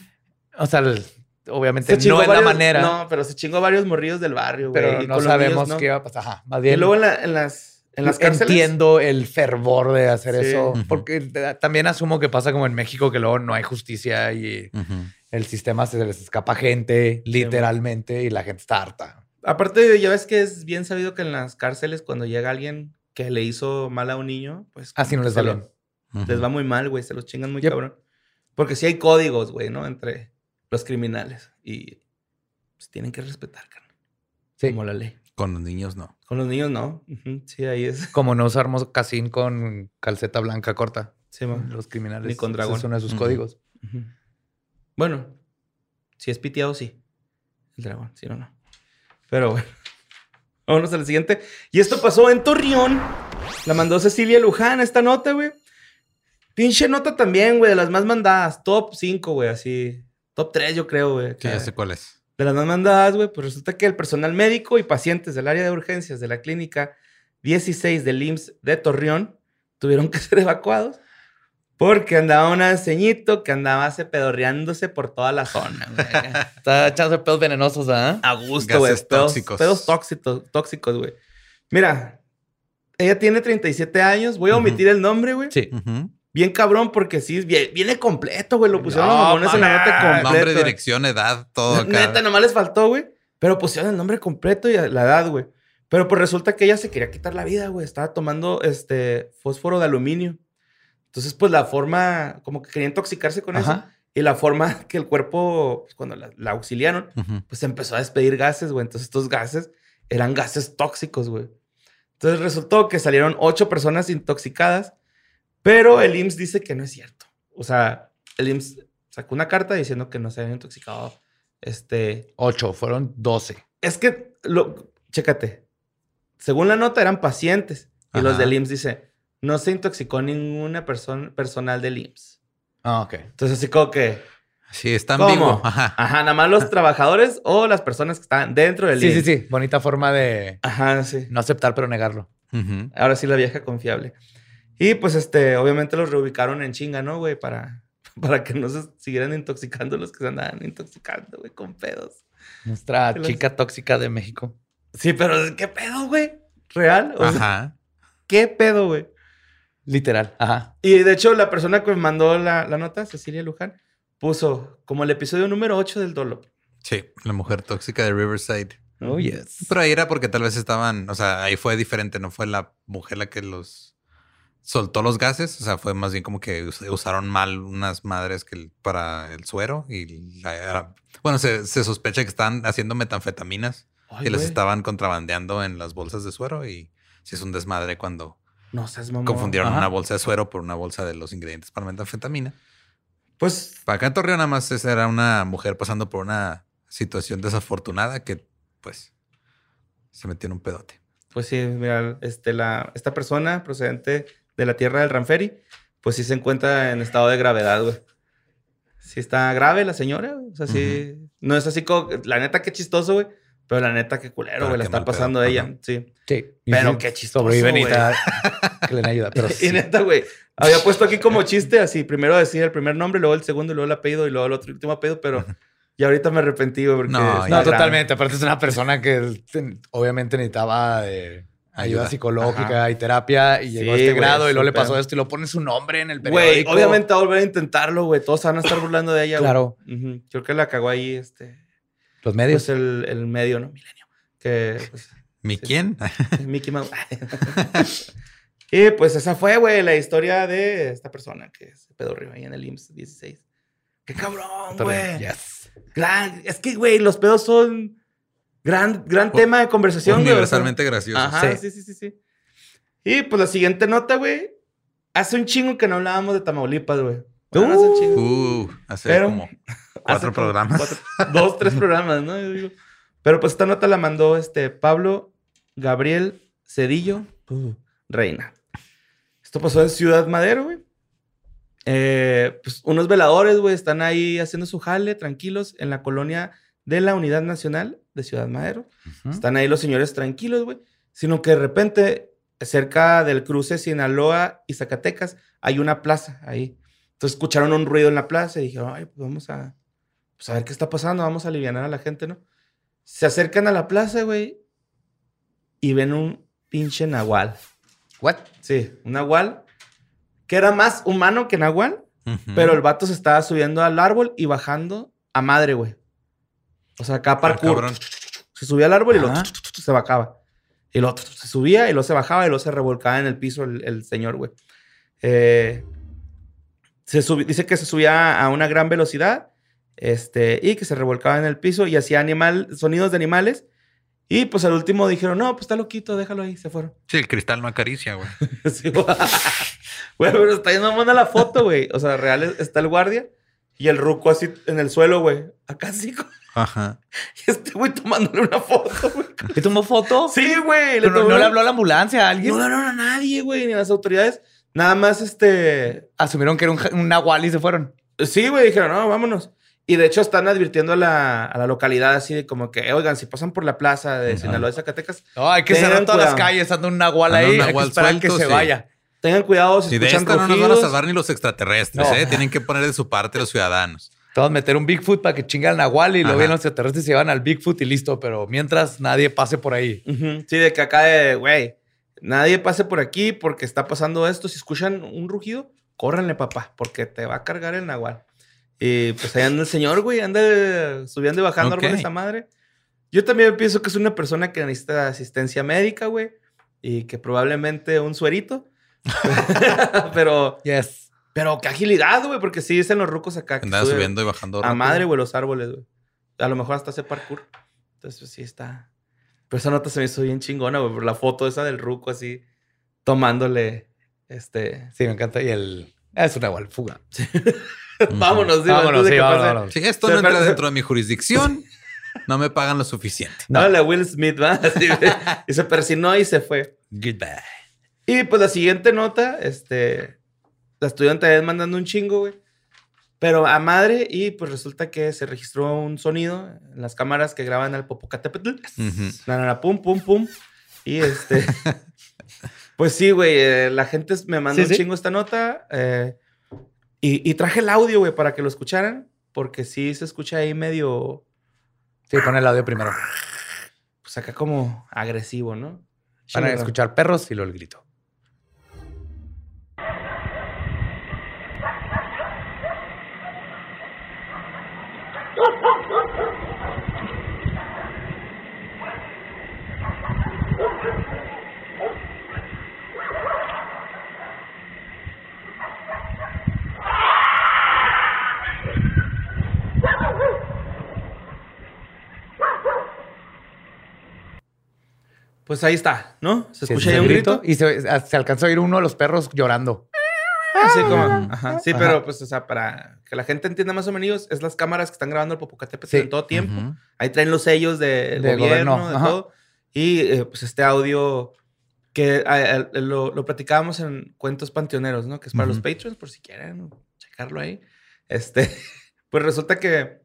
O sea, el- obviamente no es la manera, No, pero se chingó varios morrillos del barrio, güey. pero y no sabemos niños, ¿no? qué va a pasar. Ajá, más Y bien. luego en, la- en las, en las cárceles. Entiendo el fervor de hacer Sí. eso, porque también asumo que pasa como en México, que luego no hay justicia y Ujú. el sistema se les escapa gente, literalmente, y la gente está harta. Aparte, ya ves que es bien sabido que en las cárceles, cuando llega alguien que le hizo mal a un niño, pues. Así no les va bien. Les va muy mal, güey. Se los chingan muy Yep. cabrón. Porque sí hay códigos, güey, ¿no? Entre los criminales. Y pues, tienen que respetar, carnal. Sí. Como la ley. Con los niños no. Con los niños, no. Sí, ahí es. Como no usar mocasín con calceta blanca corta. Sí, man. Los criminales. Ni con dragón. Es uno de sus códigos. Bueno, si es piteado, sí. El dragón, si no, no. Pero bueno. Vámonos al siguiente. Y esto pasó en Torreón. La mandó Cecilia Luján esta nota, güey. Pinche nota también, güey, de las más mandadas. Top 5, güey, así. Top 3, yo creo, güey. Sí, ya sé cuál es. De las más mandadas, güey, pues resulta que el personal médico y pacientes del área de urgencias de la clínica 16 del IMSS de Torreón tuvieron que ser evacuados porque andaba un ceñito que andaba se pedorreándose por toda la zona, güey. Está echando pedos venenosos, ¿ah? A gusto, güey. Gases Pedos, tóxicos. pedos tóxicos, tóxicos, güey. Mira, ella tiene 37 años. Voy a omitir el nombre, güey. Sí. Ujú. Bien cabrón, porque sí, vie- viene completo, güey. Lo pusieron No, los mamones en la nota mames. completo. Nombre, dirección, edad, todo acá. Neta, nomás les faltó, güey. Pero pusieron el nombre completo y la edad, güey. Pero pues resulta que ella se quería quitar la vida, güey. Estaba tomando este fósforo de aluminio. Entonces, pues la forma, como que quería intoxicarse con eso. Y la forma que el cuerpo, pues, cuando la, la auxiliaron, pues empezó a despedir gases, güey. Entonces, estos gases eran gases tóxicos, güey. Entonces resultó que salieron ocho personas intoxicadas, pero el IMSS dice que no es cierto. O sea, el IMSS sacó una carta diciendo que no se habían intoxicado. Este, Ocho, fueron doce. es que, lo, chécate, según la nota eran pacientes y los Ajá. del IMSS dice, no se intoxicó ninguna persona personal del IMSS. Ah, ok. Entonces, así como que. Sí, está ¿Cómo? ambiguo. Ajá. Ajá, nada más los trabajadores o las personas que están dentro del Sí, sí, IMSS. sí. Bonita forma de Ajá, sí. no aceptar, pero negarlo. Ahora sí la vieja confiable. Y pues este, obviamente los reubicaron en chinga, ¿no, güey? Para, para que no se siguieran intoxicando los que se andaban intoxicando, güey, con pedos. Nuestra los- chica tóxica de México. Sí, pero ¿qué pedo, güey? ¿Real? O sea, Ajá. ¿qué pedo, güey? Literal. Ajá. Y de hecho, la persona que me mandó la, la nota, Cecilia Luján, puso como el episodio número 8 del Dolo. Sí, la mujer tóxica de Riverside. Oh, yes. Pero ahí era porque tal vez estaban, o sea, ahí fue diferente, no fue la mujer la que los soltó los gases, o sea, fue más bien como que us- usaron mal unas madres que el- para el suero y la- bueno, se, se sospecha que están haciendo metanfetaminas Ay, y las estaban contrabandeando en las bolsas de suero y si es un desmadre cuando No seas mamón. confundieron Ajá. una bolsa de suero por una bolsa de los ingredientes para metanfetamina. Pues Para acá en Torreón nada más esa era una mujer pasando por una situación desafortunada que pues se metió en un pedote. Pues sí, mira, este, la, esta persona procedente de la tierra del Ranferi, pues sí se encuentra en estado de gravedad, güey. Sí está grave la señora, güey. O sea, sí. No es así como, la neta, qué chistoso, güey. Pero la neta, qué culero, Pero güey. La está mal pedo. pasando ella, Ajá. sí. Sí. Pero sí, qué chistoso, Sobreviven y que le ayuda. Pero Y sí. neta, güey. Había puesto aquí como chiste, así, primero decir el primer nombre, luego el segundo, y luego el apellido, y luego el otro último apellido, pero ya ahorita me arrepentí, güey, porque... No, No, totalmente. Aparte es una persona que obviamente necesitaba de ayuda, psicológica y terapia y llegó a este güey, grado y luego le pasó esto y lo pone su nombre en el periódico. Güey, obviamente va a volver a intentarlo, güey. Todos van a estar burlando de ella. Claro. Ujú. Creo que la cagó ahí, este... Los medios. Pues el, el medio, ¿no? Milenio. Que, pues, ¿Mi Sí. quién? Mickey Mouse. y pues esa fue, güey, la historia de esta persona que se pedorrió ahí en el IMSS 16. ¡Qué cabrón, güey! Yes. Es que, güey, los pedos son gran, gran tema de conversación, güey. o sea. Universalmente gracioso. Ajá, Sí. sí, sí, sí, sí. Y pues la siguiente nota, güey. Hace un chingo que no hablábamos de Tamaulipas, güey. Bueno, hace un chingo. Uh, hace Pero- como Hace cuatro como programas. cuatro- dos, tres programas, ¿no? Yo digo. Pero pues esta nota la mandó este Pablo Gabriel Cedillo Reina. Esto pasó en Ciudad Madero, güey. Eh, pues unos veladores, güey, están ahí haciendo su jale, tranquilos, en la colonia de la Unidad Nacional de Ciudad Madero. Están ahí los señores tranquilos, güey. Sino que de repente, cerca del cruce Sinaloa y Zacatecas, hay una plaza ahí. Entonces escucharon un ruido en la plaza y dijeron, ay, pues vamos a, pues a ver qué está pasando, vamos a aliviar a la gente, ¿no? Se acercan a la plaza, güey, y ven un pinche nahual. What? Sí, un nahual que era más humano que nahual, pero el vato se estaba subiendo al árbol y bajando a madre, güey. O sea, acá Ah, parkour. Se subía al árbol y lo se bajaba. Y luego se subía y luego se bajaba y luego se revolcaba en el piso el, el señor, güey. Eh, se dice que se subía a una gran velocidad este, y que se revolcaba en el piso y hacía animal, sonidos de animales. Y pues al último dijeron, no, pues está loquito, déjalo ahí, se fueron. Sí, el cristal no acaricia, güey. Sí, güey. Güey, pero está yendo buena la foto, güey. O sea, real es- está el guardia y el ruco así en el suelo, güey. Acá así. Ajá. Y este güey tomándole una foto, güey. ¿Y tomó foto? Sí, güey. Pero no, no le habló a la ambulancia a alguien. No, no, no, a nadie, güey, ni a las autoridades. Nada más, este. Asumieron que era un, un nahual y se fueron. Sí, güey, dijeron, no, vámonos. Y de hecho están advirtiendo a la, a la localidad así de como que, oigan, si pasan por la plaza de Sinaloa y Zacatecas, No, hay que cerrar todas las calles, anda un nahual ahí. hay que nahual esperar que se sí. vaya. Tengan cuidado si Y de escuchan esta no nos van a rugidos. salvar ni los extraterrestres, No. ¿eh? Tienen que poner de su parte los ciudadanos. Todos meter un Bigfoot para que chinga al nahual y luego Ajá. vienen los extraterrestres y se llevan al Bigfoot y listo. Pero mientras nadie pase por ahí. Ujú, Sí, de que acá de, güey, nadie pase por aquí porque está pasando esto. Si escuchan un rugido, córranle, papá, porque te va a cargar el nahual. Y pues ahí anda el señor, güey, anda subiendo y bajando Ok. árboles esa madre. Yo también pienso que es una persona que necesita asistencia médica, güey, y que probablemente un suerito. pero, Yes. pero qué agilidad, güey, porque sí dicen los rucos acá que Andaba sube subiendo y bajando. a rápido. madre, güey, los árboles, güey. A lo mejor hasta hace parkour. Entonces, pues, sí está. Pero esa nota se me hizo bien chingona, güey, por la foto esa del ruco así tomándole este. Sí, me encanta. Y el. Es un nahual, fuga. Ujú. Vámonos, sí, Vámonos, sí, vámonos. Sí, esto no entra dentro de mi jurisdicción. No me pagan lo suficiente. No. Háblale a Will Smith, ¿va? Así, güey. y se persinó y se fue. Goodbye. Y pues la siguiente nota, este. La estudiante es mandando un chingo, güey. Pero a madre, y pues resulta que se registró un sonido en las cámaras que graban al Popocatépetl. Na, na, na, pum, pum, pum. Y este. pues sí, güey. eh, la gente me mandó Sí, un sí. chingo esta nota. eh, y, y traje el audio, güey, para que lo escucharan. Porque sí se escucha ahí medio. Sí, pon el audio primero. Pues acá como agresivo, ¿no? Van a Chido. escuchar perros y luego el grito. Pues ahí está, ¿no? Se Sí, escucha ahí un grito. Y se, se alcanzó a oír uno de los perros llorando. Así como, ajá. Sí, Ajá. pero pues, o sea, para que la gente entienda más o menos, es las cámaras que están grabando el Popocatépetl Sí. en todo tiempo. Ahí traen los sellos del Del gobierno, gobierno, de ajá. todo. Y eh, pues este audio que ah, eh, lo, lo platicábamos en Cuentos Panteoneros, ¿no? Que es para los Ujú. patrons, por si quieren checarlo ahí. Este, pues resulta que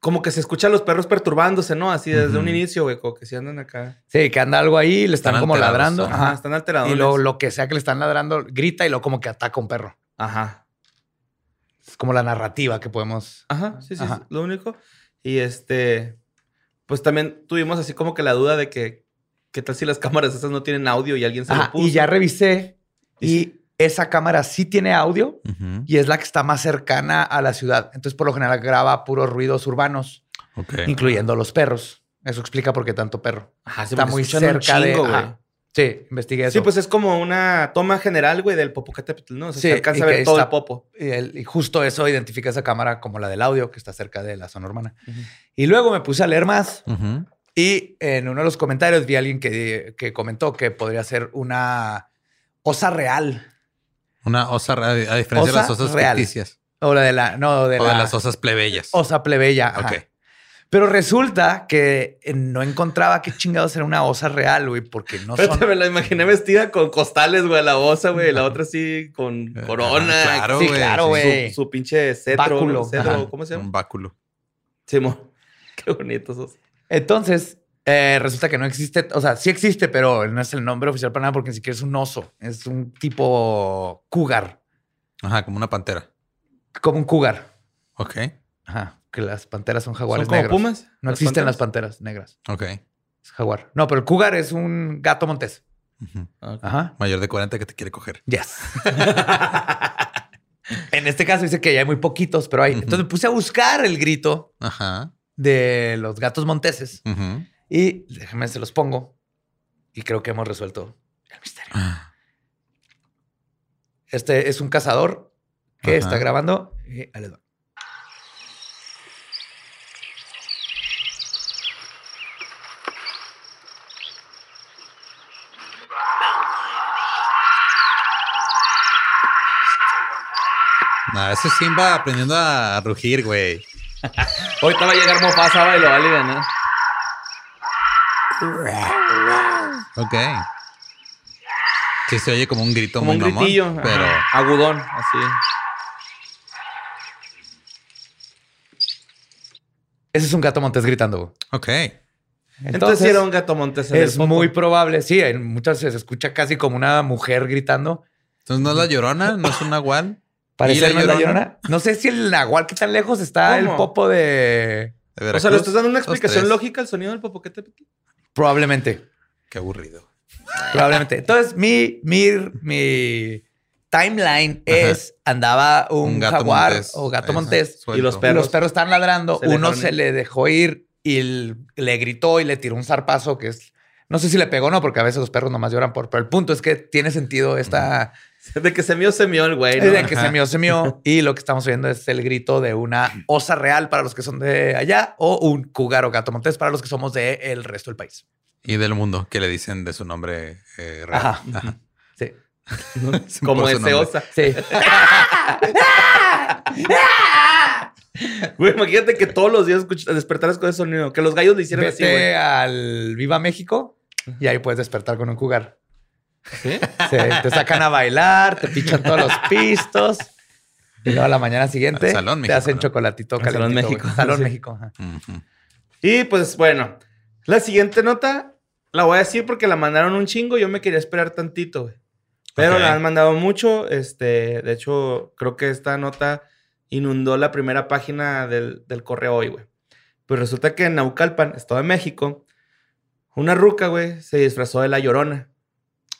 como que se escuchan los perros perturbándose, ¿no? Así desde un inicio, güey, como que si andan acá. Sí, que anda algo ahí, le están, Están como alterados, ladrando. ajá. Están alterados. Y lo, lo que sea que le están ladrando, grita y luego como que ataca a un perro. Ajá. Es como la narrativa que podemos. Ajá, sí, sí, Ajá. sí, lo único. Y este, pues también tuvimos así como que la duda de que, ¿qué tal si las cámaras esas no tienen audio y alguien se Ajá, lo puso? y ya revisé y esa cámara sí tiene audio y es la que está más cercana a la ciudad. Entonces, por lo general, graba puros ruidos urbanos, incluyendo los perros. Eso explica por qué tanto perro. Ajá, sí, está muy un cerca de. ajá. Sí, investigué eso. Sí, pues es como una toma general, güey, del Popocatépetl, ¿no? O sea, Sí, se alcanza a ver todo está- el popo. Y, el- y justo eso identifica esa cámara como la del audio, que está cerca de la zona urbana. Y luego me puse a leer más Ujú. y en uno de los comentarios vi a alguien que, que comentó que podría ser una osa real. Una osa, a diferencia de las osas real. ficticias. O la de la, no, de o la de las osas plebeyas. osa plebeya. ajá. Ok. Pero resulta que eh, no encontraba qué chingados era una osa real, güey, porque no Espérate, son. me la imaginé vestida con costales, güey, la osa, güey, la otra así con Eh, corona. claro, Sí, güey, claro, sí. güey. Su, su pinche cetro. Báculo, ¿no? Cetro, ajá. ¿cómo se llama? Un báculo. Simón. Qué bonitos esos. Entonces, eh, resulta que no existe, o sea, sí existe, pero no es el nombre oficial para nada porque ni siquiera es un oso, es un tipo cougar, Ajá, como una pantera. como un cougar. Ok. Ajá, que las panteras son jaguares ¿Son como negros. pumas? No existen las panteras negras. Ok. Es jaguar. No, pero el cougar es un gato montés. Ajá. Mayor de 40 que te quiere coger. Yes. en este caso dice que ya hay muy poquitos, pero hay. Entonces me puse a buscar el grito Ajá. de los gatos monteses Ujú. Y déjenme se los pongo y creo que hemos resuelto el misterio. Ah, Este es un cazador que Ajá. está grabando. Y ahí les va. No, ese Simba aprendiendo a rugir, güey. Ahorita va a llegar Mofasa y lo va a aliviar, Ok. Sí, se oye como un grito Como muy un mamón, gritillo. ajá, pero Agudón, así. Ese es un gato montés gritando. ok. Entonces, sí era un gato montés en es muy probable. Sí, en muchas veces se escucha casi como una mujer gritando. Entonces no es la llorona, no es un nahual. Parece ¿Y la ser la Llorona? llorona. No sé si el nahual que tan lejos está ¿Cómo? el popo de. De O sea, ¿le estás dando una explicación lógica al sonido del Popocatépetl? Probablemente. Qué aburrido. Probablemente. Entonces, mi, mi, mi timeline es andaba un, jaguar montés. o gato montés. suelto. Y los perros. los perros están ladrando. Se Uno dejaron se le dejó ir y le gritó y le tiró un zarpazo que es. No sé si le pegó o no, porque a veces los perros nomás lloran por. Pero el punto es que tiene sentido esta. De que se mió, se mió el güey, ¿no? De que Ajá. se mió, se mió. Y lo que estamos oyendo es el grito de una osa real para los que son de allá o un cougar o gato montés para los que somos de el resto del país. Y del mundo, que le dicen de su nombre eh, real. Ajá. Ajá. Sí. Como ese nombre. osa. Sí. Güey, imagínate que todos los días escuch- despertaras con ese sonido. Que los gallos le hicieran así, güey. al Viva México y ahí puedes despertar con un cougar. ¿Sí? Sí, te sacan a bailar, te pichan todos los pistos. Y luego a la mañana siguiente Al Salón te hacen ¿no? chocolatito Al Salón. México, Salón sí. México. ajá. Y pues bueno, la siguiente nota la voy a decir porque la mandaron un chingo. Yo me quería esperar tantito, güey. Pero la han mandado mucho. Este, de hecho, creo que esta nota inundó la primera página del, del correo hoy, güey. Pues resulta que en Naucalpan, Estado de México, una ruca, güey, se disfrazó de la llorona.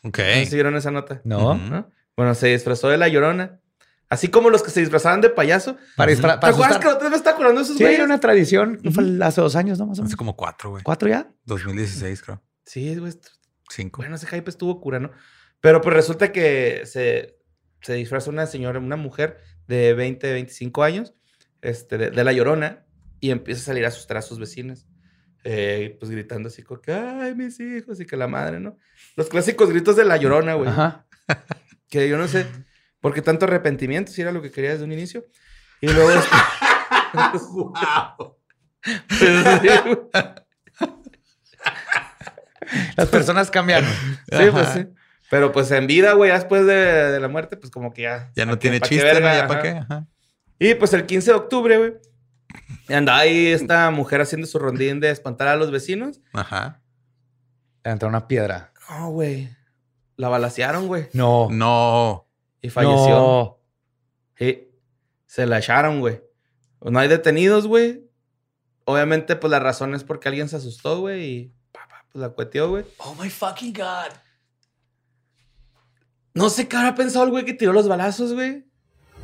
Ok. ¿No sé si vieron esa nota? No. ¿No? Bueno, se disfrazó de la llorona. Así como los que se disfrazaban de payaso. Para, dispara- ¿Te para acuerdas que la otra vez me acordando de esos Sí, hay güeyes? una tradición. que fue hace dos años, ¿no? Más o Hace menos. como cuatro, güey. ¿Cuatro ya? 2016, creo. Sí, güey. Cinco. Bueno, ese hype estuvo cura, ¿no? Pero pues resulta que se, se disfraza una señora, una mujer de 20, 25 años, este, de, de la llorona, y empieza a salir a asustar a sus vecinas. Eh, pues gritando así como que, ay, mis hijos, y que la madre, ¿no? Los clásicos gritos de la llorona, güey. Ajá. Que yo no sé por qué tanto arrepentimiento, si era lo que quería desde un inicio. Y luego... este- Las personas cambian. Sí, pues sí. Pero pues en vida, güey, después de, de la muerte, pues como que ya. Ya no ¿pa' qué- tiene qué chiste, ¿no? verga? ¿Ya para qué? Ajá. Y pues el 15 de octubre, güey, andaba ahí esta mujer haciendo su rondín de espantar a los vecinos. Ajá. Entra una piedra. No, güey. La balacearon, güey. No. No. Y falleció. No. Sí. Se la echaron, güey. No hay detenidos, güey. Obviamente, pues la razón es porque alguien se asustó, güey, y pa, pa, pues la cueteó, güey. Oh my fucking God. No sé qué habrá pensado el güey que tiró los balazos, güey.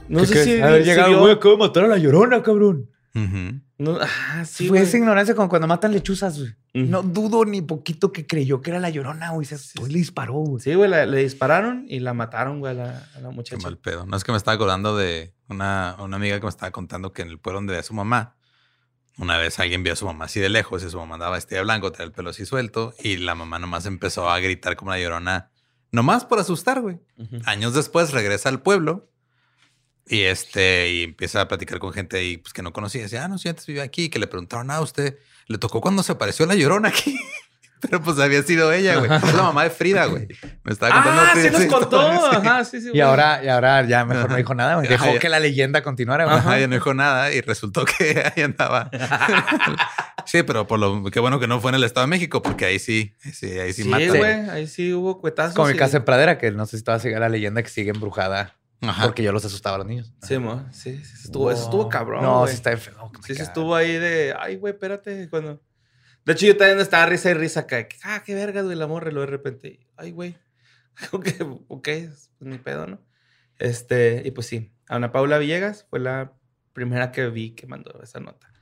No sé si. Haber si llegado, güey, acabo de matar a la llorona, cabrón. No, ah, sí, Fue esa ignorancia como cuando matan lechuzas, güey. No dudo ni poquito que creyó que era la llorona, güey. Se y le disparó, güey. Sí, güey, la- le dispararon y la mataron, güey, a la, a la Qué muchacha. mal pedo. No es que me estaba acordando de una, una amiga que me estaba contando que en el pueblo donde ve a su mamá, una vez alguien vio a su mamá así de lejos y su mamá andaba vestida de blanco, tenía el pelo así suelto y la mamá nomás empezó a gritar como una llorona, nomás por asustar, güey. Años después regresa al pueblo y este y empieza a platicar con gente ahí pues que no conocía. Decía, ah, no, sí, antes vivía aquí. Que le preguntaron, ah, usted le tocó cuando se apareció la llorona aquí. Pero pues había sido ella, güey. Es la mamá de Frida, güey. Me estaba contando. Ah, Frida sí nos contó. historia. Ajá, sí, sí. Y ahora, y ahora ya mejor no Ajá. dijo nada, güey. Ajá, Dejó ya. que la leyenda continuara, güey. Ajá, ya no dijo nada y resultó que ahí andaba. sí, pero por lo qué bueno que no fue en el Estado de México, porque ahí sí, sí, ahí sí, Sí, mata. güey. Ahí sí hubo cuetazos. Como mi y- casa en Pradera, que no sé si todavía sigue la leyenda que sigue embrujada Ajá. porque yo los asustaba a los niños. Sí, mo. Sí, sí, estuvo, eso estuvo cabrón. No, güey. sí está enfermo. oh Sí, sí God. estuvo ahí de, ay, güey, espérate. Cuando... De hecho, yo también estaba risa y risa acá. Ah, qué vergas, güey, la morra. Y luego de repente, ay, güey. ok, ok, pues ni pedo, ¿no? Este, y pues sí, Ana Paula Villegas fue la primera que vi que mandó esa nota.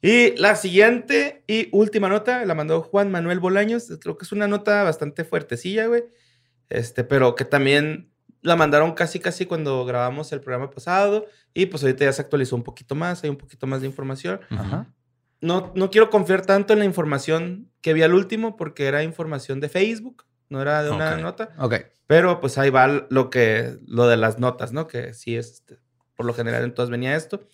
Y la siguiente y última nota la mandó Juan Manuel Bolaños. Creo que es una nota bastante fuertecilla, güey. Este, pero que también la mandaron casi, casi cuando grabamos el programa pasado. Y pues ahorita ya se actualizó un poquito más, hay un poquito más de información. Ajá. No, no quiero confiar tanto en la información que vi al último porque era información de Facebook, no era de una Ok. nota. Ok. Pero pues ahí va lo que, lo de las notas, ¿no? Que sí es, este, por lo general entonces venía esto.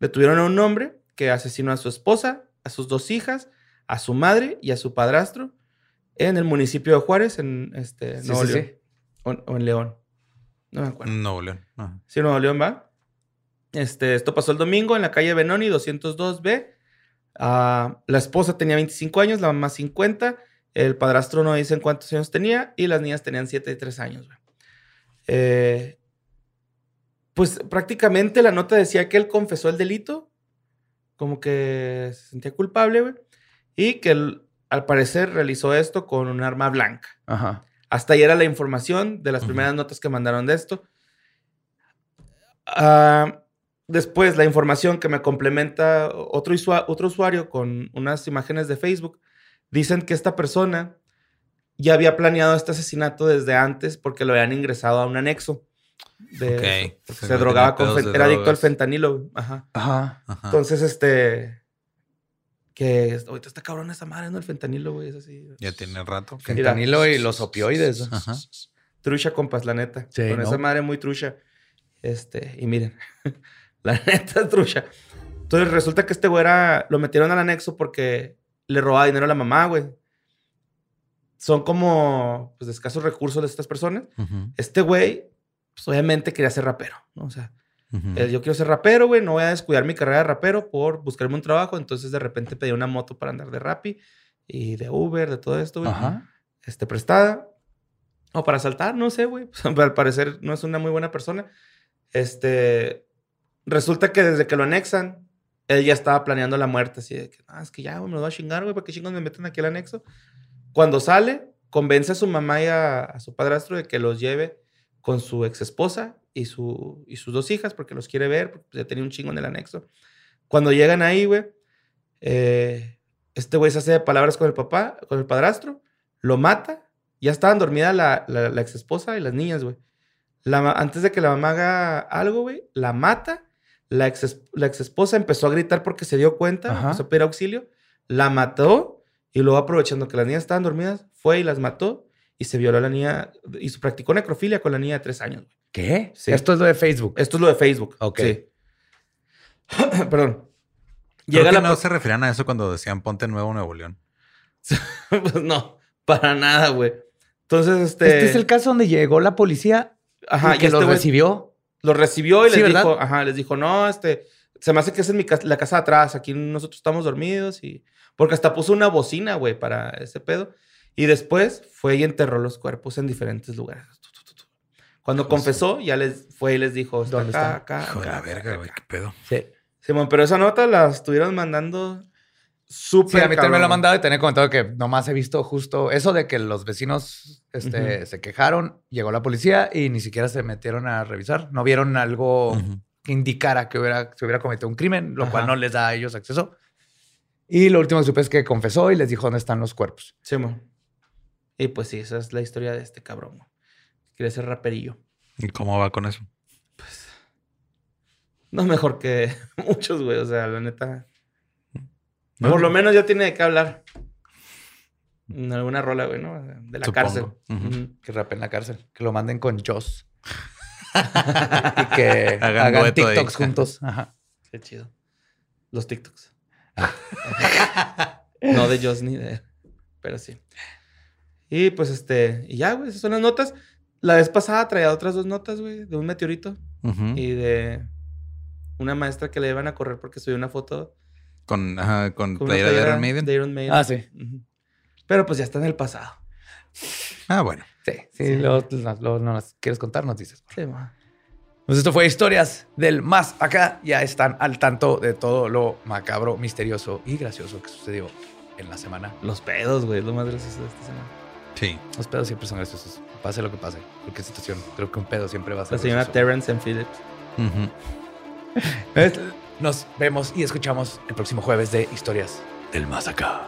Detuvieron a un hombre que asesinó a su esposa, a sus dos hijas, a su madre y a su padrastro en el municipio de Juárez, en este, Sí, Nuevo sí, León. sí. O, o en León. No me acuerdo. No, León. Ajá. Sí, Nuevo León va. Este, esto pasó el domingo en la calle Benoni 202B. Ah, la esposa tenía 25 años, la mamá 50. El padrastro no dicen cuántos años tenía y las niñas tenían 7 y 3 años. Eh, pues prácticamente la nota decía que él confesó el delito, como que se sentía culpable, y que él, al parecer realizó esto con un arma blanca. Ajá. Hasta ahí era la información de las primeras notas que mandaron de esto. Ah, después, la información que me complementa otro, usua- otro usuario con unas imágenes de Facebook. Dicen que esta persona ya había planeado este asesinato desde antes porque lo habían ingresado a un anexo. De, Ok. porque Se drogaba con... Era adicto al fentanilo. Ajá. Ajá. Entonces, este... Que ahorita está cabrón esa madre, ¿no? El fentanilo, güey. Es así. ya tiene rato. que- Mira. Fentanilo y los opioides. Ajá. Trucha, compas, la neta. Sí, Con ¿no? esa madre muy trucha. Este, y miren, la neta es trucha. Entonces resulta que este güey era, lo metieron al anexo porque le robaba dinero a la mamá, güey. Son como, pues, de escasos recursos de estas personas. Este güey, pues, obviamente quería ser rapero, ¿no? O sea, Eh, yo quiero ser rapero, güey, no voy a descuidar mi carrera de rapero por buscarme un trabajo. Entonces de repente pedí una moto para andar de Rappi y de Uber, de todo esto, güey. Este, prestada. O para saltar, no sé, güey. Pues, al parecer no es una muy buena persona. Este, resulta que desde que lo anexan, él ya estaba planeando la muerte. Así de que, ah, es que ya, güey, me lo voy a chingar, güey, ¿para qué chingos me meten aquí al anexo? Cuando sale, convence a su mamá y a, a su padrastro de que los lleve con su ex esposa y, su, y sus dos hijas, porque los quiere ver, porque ya tenía un chingo en el anexo. Cuando llegan ahí, güey, eh, este güey se hace de palabras con el papá, con el padrastro, lo mata. Ya estaban dormidas la, la, la ex esposa y las niñas, güey. La antes de que la mamá haga algo, güey, la mata. La ex, la ex esposa empezó a gritar porque se dio cuenta, Ajá. empezó a pedir auxilio. La mató y luego, aprovechando que las niñas estaban dormidas, fue y las mató y se violó a la niña y se practicó necrofilia con la niña de tres años. güey. ¿Qué? Sí. Esto es lo de Facebook. Esto es lo de Facebook. Ok. Sí. Perdón. Creo Llega que la no se referían a eso cuando decían ponte nuevo Nuevo León. pues no, para nada, güey. Entonces, este. Este es el caso donde llegó la policía Ajá, y que y este los recibió. Los recibió y Sí, les ¿verdad? dijo, ajá, les dijo, no, este, se me hace que es en mi casa, la casa de atrás, aquí nosotros estamos dormidos y... Porque hasta puso una bocina, güey, para ese pedo. Y después fue y enterró los cuerpos en diferentes lugares. Cuando confesó, ya les fue y les dijo, está ¿Dónde acá, están? acá, Hijo de la verga, güey, qué pedo. Sí. Simón, pero esa nota la estuvieron mandando súper Sí, a mí también me lo han mandado y tenía comentado que nomás he visto justo eso de que los vecinos este, se quejaron, llegó la policía y ni siquiera se metieron a revisar. No vieron algo que indicara que hubiera, se hubiera cometido un crimen, lo cual no les da a ellos acceso. Y lo último que supe es que confesó y les dijo dónde están los cuerpos. Simón. Y pues sí, esa es la historia de este cabrón. güey. Quiere ser raperillo. ¿Y cómo va con eso? No mejor que muchos, güey. O sea, la neta. ¿No? Por lo menos ya tiene de qué hablar. En alguna rola, güey, ¿no? De la Supongo. cárcel. Que rapen en la cárcel, que lo manden con Joss. y que Hagan hagan, dueto ahí. TikToks juntos. Ajá. Qué chido. Los TikToks. no de Joss ni de. Pero sí. Y pues este. Y ya, güey, esas son las notas. La vez pasada traía otras dos notas, güey, de un meteorito y de una maestra que le iban a correr porque subió una foto Con, ajá, con con playera de Iron Maiden. de Iron Maiden. Ah, sí. Pero pues ya está en el pasado. Ah, bueno. Sí, sí, Luego, luego no nos quieres contar, nos dices. Sí, ma. Pues esto fue Historias del Más Acá. Ya están al tanto de todo lo macabro, misterioso y gracioso que sucedió en la semana. Los pedos, güey, es lo más gracioso de esta semana. Sí. Los pedos siempre son graciosos. Pase lo que pase. Cualquier situación. Creo que un pedo siempre va a ser La señora. Terrence and Phillips. Nos vemos y escuchamos el próximo jueves de Historias del Más Acá.